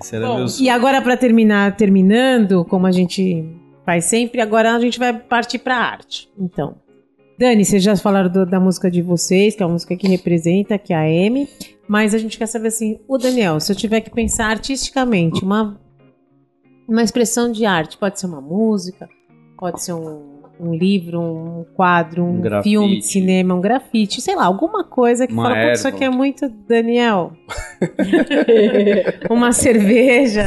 Speaker 4: Esse era
Speaker 3: Bom,
Speaker 4: meu
Speaker 3: e agora para terminar, terminando, como a gente faz sempre, agora a gente vai partir para arte. Então, Dani, vocês já falaram do- da música de vocês, que é a música que representa, que é a Amy, mas a gente quer saber assim, o Daniel, se eu tiver que pensar artisticamente, uma uma expressão de arte, pode ser uma música, pode ser um, um livro, um quadro, um,
Speaker 4: Um
Speaker 3: filme de cinema, um grafite, sei lá, alguma coisa que
Speaker 4: Uma
Speaker 3: fala, "Putz, isso aqui é muito Daniel. uma cerveja,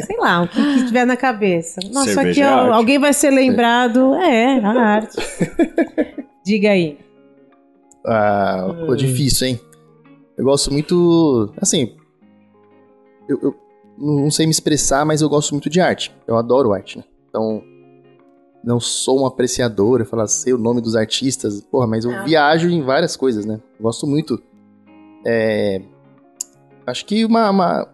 Speaker 3: sei lá, o que, que tiver na cabeça. Nossa,
Speaker 5: Cerveja
Speaker 3: aqui
Speaker 5: é
Speaker 3: ó,
Speaker 5: arte.
Speaker 3: alguém vai ser lembrado. É, a arte. Diga aí.
Speaker 1: Ah,
Speaker 3: Hum.
Speaker 1: pô, difícil, hein? Eu gosto muito. Assim. Eu, eu não sei me expressar, mas eu gosto muito de arte. Eu adoro arte, né? Então. Não sou um apreciador, eu falo, sei o nome dos artistas, porra, mas eu
Speaker 3: Ah.
Speaker 1: viajo em várias coisas, né? Gosto muito. É, acho que uma, uma,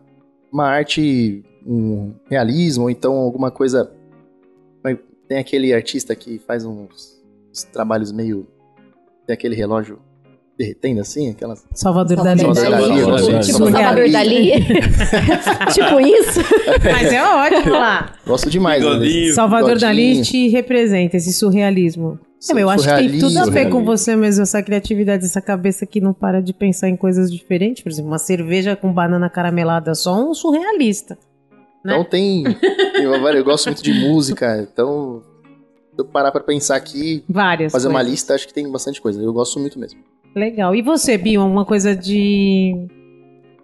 Speaker 1: uma arte, um realismo, ou então alguma coisa. Tem aquele artista que faz uns, uns trabalhos meio. Tem aquele relógio derretendo assim, aquelas.
Speaker 3: Salvador
Speaker 6: Salvador
Speaker 3: Dali.
Speaker 1: Dali,
Speaker 5: eu gosto
Speaker 6: Tipo. Salvador Dali. tipo isso.
Speaker 3: Mas é ótimo lá.
Speaker 1: Gosto demais. né?
Speaker 3: Salvador
Speaker 1: Bigodinho.
Speaker 3: Dali te representa, esse surrealismo.
Speaker 1: Sim,
Speaker 3: eu acho que tem tudo a ver com você mesmo, essa criatividade, essa cabeça que não para de pensar em coisas diferentes. Por exemplo, uma cerveja com banana caramelada, só um surrealista. né?
Speaker 1: Então tem. uma várias- eu gosto muito de música, então. Se eu parar pra pensar aqui,
Speaker 3: Várias.
Speaker 1: fazer uma
Speaker 3: coisas.
Speaker 1: lista, acho que tem bastante coisa. Eu gosto muito mesmo.
Speaker 3: Legal. E você, Bio, uma coisa de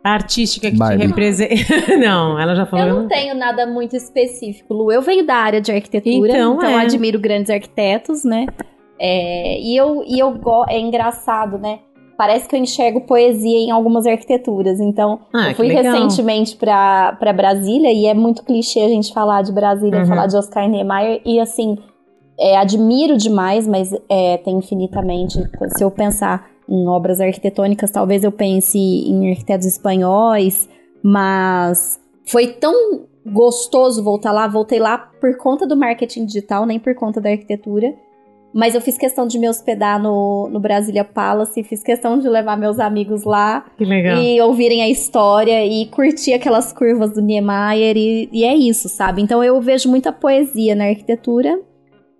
Speaker 3: artística que
Speaker 1: Barbie.
Speaker 3: te representa? não, ela já falou.
Speaker 6: Eu não tenho nada muito específico, Lu. Eu venho da área de arquitetura,
Speaker 3: Então,
Speaker 6: então,
Speaker 3: é.
Speaker 6: admiro grandes arquitetos, né? É, e eu, e eu go- é engraçado, né? Parece que eu enxergo poesia em algumas arquiteturas. Então,
Speaker 3: Ah,
Speaker 6: eu fui recentemente pra pra Brasília e é muito clichê a gente falar de Brasília,
Speaker 3: Uhum.
Speaker 6: falar de Oscar Niemeyer. E assim, é, admiro demais, mas é, tem infinitamente. Se eu pensar em obras arquitetônicas, talvez eu pense em arquitetos espanhóis, mas foi tão gostoso voltar lá. Voltei lá por conta do marketing digital, nem por conta da arquitetura. Mas eu fiz questão de me hospedar no, no Brasília Palace, fiz questão de levar meus amigos lá e ouvirem a história e curtir aquelas curvas do Niemeyer e, e é isso, sabe? Então eu vejo muita poesia na arquitetura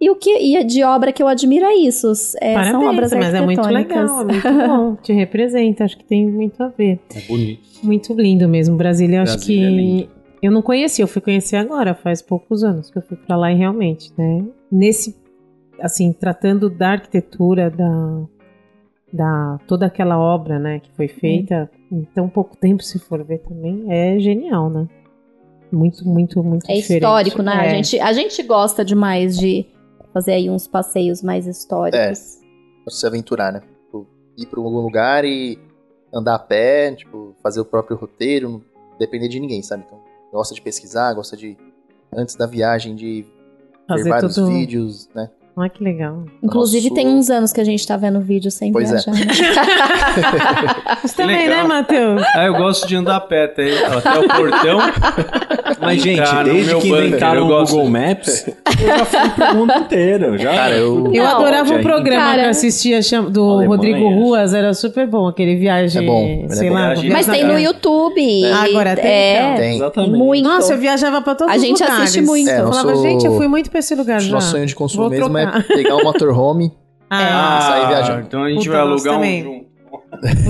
Speaker 6: e o que e de obra que eu admiro é isso, é,
Speaker 3: Parabéns,
Speaker 6: são obras
Speaker 3: mas é muito legal, é muito bom. Te representa, acho que tem muito a ver.
Speaker 4: É bonito.
Speaker 3: Muito lindo mesmo. Brasília, eu acho que.
Speaker 4: Brasília é
Speaker 3: eu não conhecia, eu fui conhecer agora, faz poucos anos que eu fui pra lá e realmente, né? Nesse. Assim, tratando da arquitetura, da. da toda aquela obra, né, que foi feita em tão pouco tempo, se for ver também, é genial, né? Muito, muito, muito
Speaker 6: É
Speaker 3: diferente.
Speaker 6: histórico, né? A,
Speaker 3: É.
Speaker 6: gente, a gente gosta demais de fazer aí uns passeios mais históricos.
Speaker 1: Pra se aventurar, né? Tipo, ir pra algum lugar e andar a pé, tipo, fazer o próprio roteiro, não depender de ninguém, sabe? Então, gosta de pesquisar, gosta de, antes da viagem, de ver
Speaker 3: Fazer
Speaker 1: vários
Speaker 3: tudo.
Speaker 1: vídeos, né?
Speaker 3: Ah, que legal.
Speaker 6: Inclusive,
Speaker 1: Nosso-
Speaker 6: tem uns anos que a gente tá vendo vídeo sem
Speaker 1: Pois é.
Speaker 6: viajar. né?
Speaker 3: Você também,
Speaker 4: legal.
Speaker 3: né, Matheus?
Speaker 4: Ah, eu gosto de andar a pé até, até o portão.
Speaker 5: Mas, gente, desde que inventaram o
Speaker 4: gosto
Speaker 5: Google Maps, eu já fui pro mundo inteiro. Já
Speaker 1: Cara, eu-
Speaker 3: Eu adorava um
Speaker 5: já-
Speaker 3: programa
Speaker 6: Cara.
Speaker 3: que eu assistia do
Speaker 5: Alemanha.
Speaker 3: Rodrigo Ruas, era super bom, aquele viagem,
Speaker 1: É bom, é
Speaker 3: sei
Speaker 1: bom.
Speaker 3: lá.
Speaker 4: Viagem-
Speaker 6: Mas tem no YouTube. e-
Speaker 3: Agora tem,
Speaker 6: É,
Speaker 3: então.
Speaker 1: Tem.
Speaker 5: Exatamente.
Speaker 6: muito.
Speaker 3: Nossa, eu viajava pra todos
Speaker 6: A
Speaker 3: os
Speaker 6: gente
Speaker 3: lugares.
Speaker 6: assiste muito.
Speaker 1: É,
Speaker 3: eu falava, gente, eu fui muito pra esse lugar já.
Speaker 1: Nosso sonho de consumo
Speaker 3: Vou
Speaker 1: mesmo
Speaker 3: trocar.
Speaker 1: é pegar um motorhome.
Speaker 3: Ah,
Speaker 1: sair viajando.
Speaker 4: então a gente
Speaker 3: Puta,
Speaker 4: vai alugar
Speaker 3: também.
Speaker 4: um,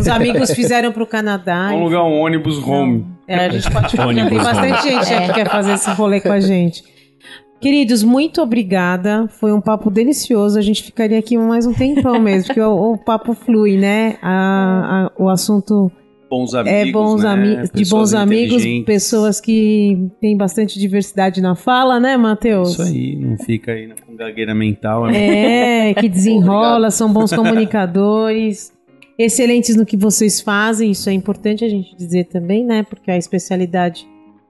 Speaker 3: os amigos fizeram pro Canadá.
Speaker 4: Vamos alugar um ônibus home.
Speaker 3: É, a gente pode falar.
Speaker 5: Ônibus,
Speaker 3: Tem bastante gente
Speaker 6: É.
Speaker 3: que quer fazer esse rolê com a gente. Queridos, muito obrigada. Foi um papo delicioso. A gente ficaria aqui mais um tempão mesmo, porque o, o papo flui, né? A- a- o assunto
Speaker 4: Bons amigos,
Speaker 3: é bons
Speaker 4: né?
Speaker 3: ami- de
Speaker 4: Pessoas
Speaker 3: bons amigos, pessoas que têm bastante diversidade na fala, né, Matheus?
Speaker 4: Isso aí, não fica aí com gagueira mental. né?
Speaker 3: É, que desenrola, são bons comunicadores. Excelentes no que vocês fazem, isso é importante a gente dizer também, né? Porque é a especialidade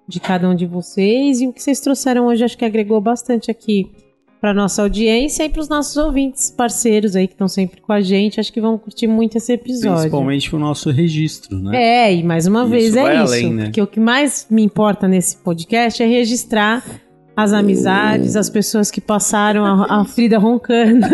Speaker 3: de cada um de vocês e o que vocês trouxeram hoje acho que agregou bastante aqui para nossa audiência e para os nossos ouvintes, parceiros aí que estão sempre com a gente. Acho que vão curtir muito esse episódio.
Speaker 4: Principalmente o nosso registro, né?
Speaker 3: É, e mais uma
Speaker 4: Isso
Speaker 3: vez é isso.
Speaker 4: além, né?
Speaker 3: Porque o que mais me importa nesse podcast é registrar as amizades, as pessoas que passaram a, a Frida roncando.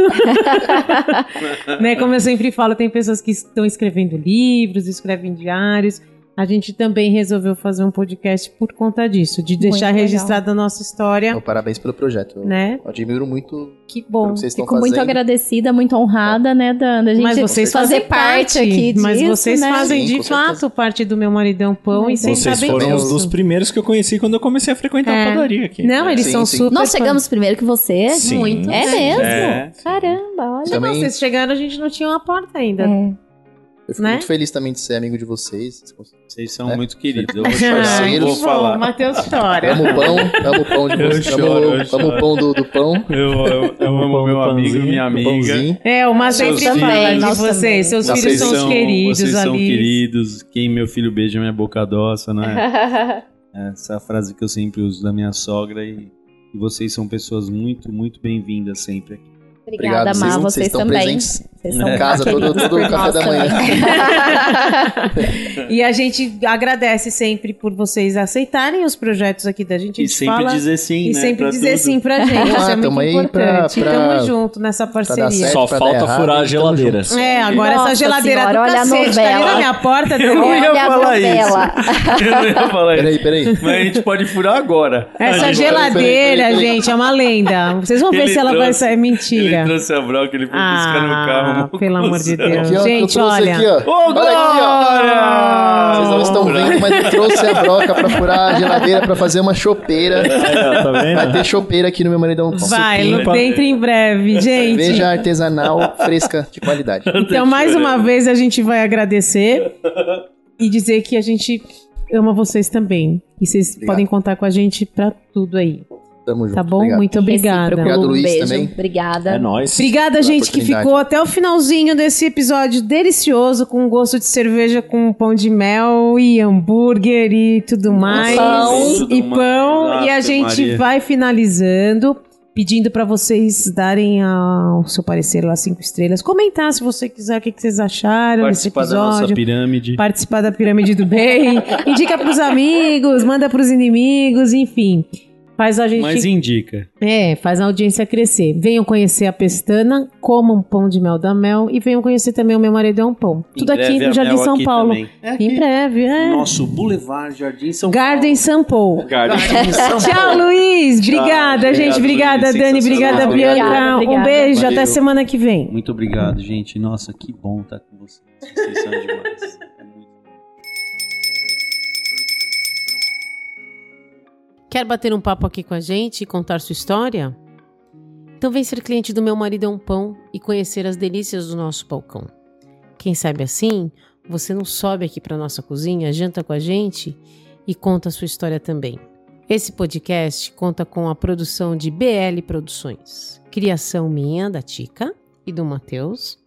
Speaker 3: né? Como eu sempre falo, tem pessoas que estão escrevendo livros, escrevem diários. A gente também resolveu fazer um podcast por conta disso, de deixar registrada a nossa história,
Speaker 1: Então, parabéns pelo projeto. Eu
Speaker 3: né?
Speaker 1: admiro muito
Speaker 3: Que bom.
Speaker 1: que vocês estão
Speaker 6: Fico muito
Speaker 1: fazendo.
Speaker 6: agradecida, muito honrada, né, Dan? Da gente
Speaker 3: Mas vocês
Speaker 6: fazer
Speaker 3: fazem
Speaker 6: parte aqui disso,
Speaker 3: Mas vocês
Speaker 6: né?
Speaker 3: fazem
Speaker 1: Sim,
Speaker 3: de
Speaker 1: certeza.
Speaker 3: fato parte do meu maridão pão e vocês
Speaker 5: Vocês
Speaker 3: sabem
Speaker 5: foram
Speaker 3: disso.
Speaker 5: os dos primeiros que eu conheci quando eu comecei a frequentar
Speaker 3: É.
Speaker 5: a padaria aqui.
Speaker 3: Não, eles
Speaker 1: Sim,
Speaker 3: são
Speaker 1: sim.
Speaker 3: super
Speaker 6: Nós
Speaker 3: fã-
Speaker 6: chegamos primeiro que você?
Speaker 5: Sim.
Speaker 6: Muito. É mesmo?
Speaker 5: É.
Speaker 6: Caramba, olha.
Speaker 3: Não,
Speaker 1: Também-
Speaker 3: vocês chegaram, a gente não tinha uma porta ainda.
Speaker 6: É.
Speaker 1: Eu fico
Speaker 3: né?
Speaker 1: muito feliz também de ser amigo de vocês.
Speaker 4: Vocês são
Speaker 1: É.
Speaker 4: muito queridos. Eu vou, chorar, eu vou falar.
Speaker 3: Matheus chora.
Speaker 1: Amo o pão, amo o pão de
Speaker 4: Eu
Speaker 1: vocês.
Speaker 4: choro,
Speaker 1: amo,
Speaker 4: eu
Speaker 1: amo
Speaker 4: choro.
Speaker 1: o pão do, do pão.
Speaker 4: Eu, eu, eu amo meu amigo, minha amiga.
Speaker 3: É, o Mas
Speaker 4: Seus
Speaker 3: sempre fala de
Speaker 6: Nós
Speaker 3: vocês. Seus
Speaker 4: Vocês
Speaker 3: filhos são os
Speaker 4: são-
Speaker 3: queridos
Speaker 4: Vocês são
Speaker 3: ali.
Speaker 4: queridos. Quem meu filho beija, minha boca doça, né? Essa é a frase que eu sempre uso da minha sogra e, e vocês são pessoas muito, muito bem-vindas sempre aqui.
Speaker 6: Obrigada,
Speaker 1: Obrigado,
Speaker 6: Má,
Speaker 1: vocês,
Speaker 6: vocês,
Speaker 1: estão
Speaker 6: também.
Speaker 1: presentes
Speaker 6: Vocês são
Speaker 4: em
Speaker 1: casa todo- todo café da manhã.
Speaker 3: E a gente agradece sempre por vocês aceitarem os projetos aqui da gente. A
Speaker 4: E
Speaker 3: gente
Speaker 4: sempre
Speaker 3: fala
Speaker 4: dizer sim,
Speaker 3: e
Speaker 4: né?
Speaker 3: sempre
Speaker 4: pra
Speaker 3: dizer
Speaker 4: tudo.
Speaker 3: sim pra gente.
Speaker 1: Vamos
Speaker 3: Isso é muito
Speaker 1: tamo aí
Speaker 3: importante.
Speaker 1: pra-
Speaker 3: Tamo
Speaker 1: pra-
Speaker 3: junto nessa parceria.
Speaker 1: certo.
Speaker 5: Só falta
Speaker 1: errado,
Speaker 5: furar
Speaker 1: tamo
Speaker 5: as geladeiras.
Speaker 3: É, agora
Speaker 6: Nossa
Speaker 3: essa geladeira
Speaker 6: senhora,
Speaker 3: do
Speaker 6: olha a
Speaker 3: cacete tá ali
Speaker 6: novela.
Speaker 3: na minha porta.
Speaker 4: Eu
Speaker 3: Daniel.
Speaker 4: ia
Speaker 6: a
Speaker 4: falar
Speaker 6: novela.
Speaker 4: Eu não ia falar isso.
Speaker 1: Peraí, peraí.
Speaker 4: Mas a gente pode furar agora.
Speaker 3: Essa
Speaker 4: A
Speaker 3: geladeira, gente, é uma lenda. Vocês vão ver se ela vai sair. É mentira.
Speaker 4: Ele trouxe a broca, ele foi buscar no
Speaker 3: Ah,
Speaker 4: carro.
Speaker 3: pelo amor de Deus.
Speaker 1: Aqui, ó, que eu
Speaker 3: Gente,
Speaker 1: trouxe
Speaker 3: olha.
Speaker 1: aqui, ó.
Speaker 4: Ô,
Speaker 1: Olha aqui, ó.
Speaker 4: Glória!
Speaker 1: Vocês não estão vendo, mas eu trouxe a broca pra furar a geladeira pra fazer uma chopeira.
Speaker 5: tá
Speaker 1: Vai
Speaker 5: vendo?
Speaker 1: ter chopeira aqui no meu maridão.
Speaker 3: Vai, no- dentro em breve, gente.
Speaker 1: Veja artesanal, fresca, de qualidade.
Speaker 3: Então, mais uma vez, a gente vai agradecer e dizer que a gente ama vocês também. E vocês
Speaker 1: Obrigado.
Speaker 3: podem contar com a gente pra tudo aí.
Speaker 1: Tamo junto.
Speaker 3: Tá bom?
Speaker 1: Obrigado.
Speaker 3: Muito obrigada.
Speaker 1: Obrigado,
Speaker 6: Um
Speaker 1: Luiz,
Speaker 6: beijo.
Speaker 1: também.
Speaker 6: Obrigada.
Speaker 5: É nóis.
Speaker 3: Obrigada,
Speaker 1: Pela
Speaker 3: gente, que ficou até o finalzinho desse episódio delicioso, com gosto de cerveja com pão de mel e hambúrguer e tudo mais.
Speaker 6: Pão.
Speaker 3: E pão. e a gente
Speaker 4: Maria.
Speaker 3: vai finalizando. Pedindo pra vocês darem a- o seu parecer lá, cinco estrelas. Comentar se você quiser o que, que vocês acharam desse
Speaker 4: Participar da nossa
Speaker 3: episódio.
Speaker 4: pirâmide.
Speaker 3: Participar da pirâmide do bem. Indica pros amigos, manda pros inimigos, enfim. Faz a gente.
Speaker 4: Mas indica.
Speaker 3: É, faz a audiência crescer. Venham conhecer a Pestana, comam pão de mel da Mel e venham conhecer também o meu marido é um pão. Tudo aqui no Jardim São Paulo.
Speaker 4: É.
Speaker 3: Em breve, é.
Speaker 4: Nosso Boulevard Jardim São
Speaker 3: Garden São Paulo.
Speaker 5: Garden.
Speaker 3: Tchau, Luiz. Obrigada,
Speaker 4: obrigado,
Speaker 3: gente. Obrigada,
Speaker 4: Luiz.
Speaker 3: Dani. Obrigada. Bianca.
Speaker 6: Obrigada,
Speaker 3: Um beijo. Até
Speaker 4: Valeu.
Speaker 3: semana que vem.
Speaker 4: Paulo. Muito obrigado, gente. Nossa, que bom estar com vocês. Vocês são demais.
Speaker 3: Quer bater um papo aqui com a gente e contar sua história? Então vem ser cliente do Meu Marido é um Pão e conhecer as delícias do nosso balcão. Quem sabe assim, você não sobe aqui para nossa cozinha, janta com a gente e conta sua história também. Esse podcast conta com a produção de BL Produções, criação minha, da Tica e do Matheus,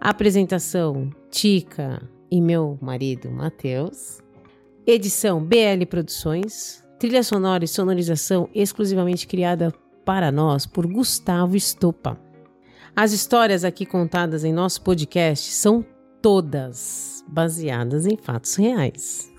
Speaker 3: apresentação Tica e meu marido Matheus, edição BL Produções, trilha sonora e sonorização exclusivamente criada para nós por Gustavo Estopa. As histórias aqui contadas em nosso podcast são todas baseadas em fatos reais.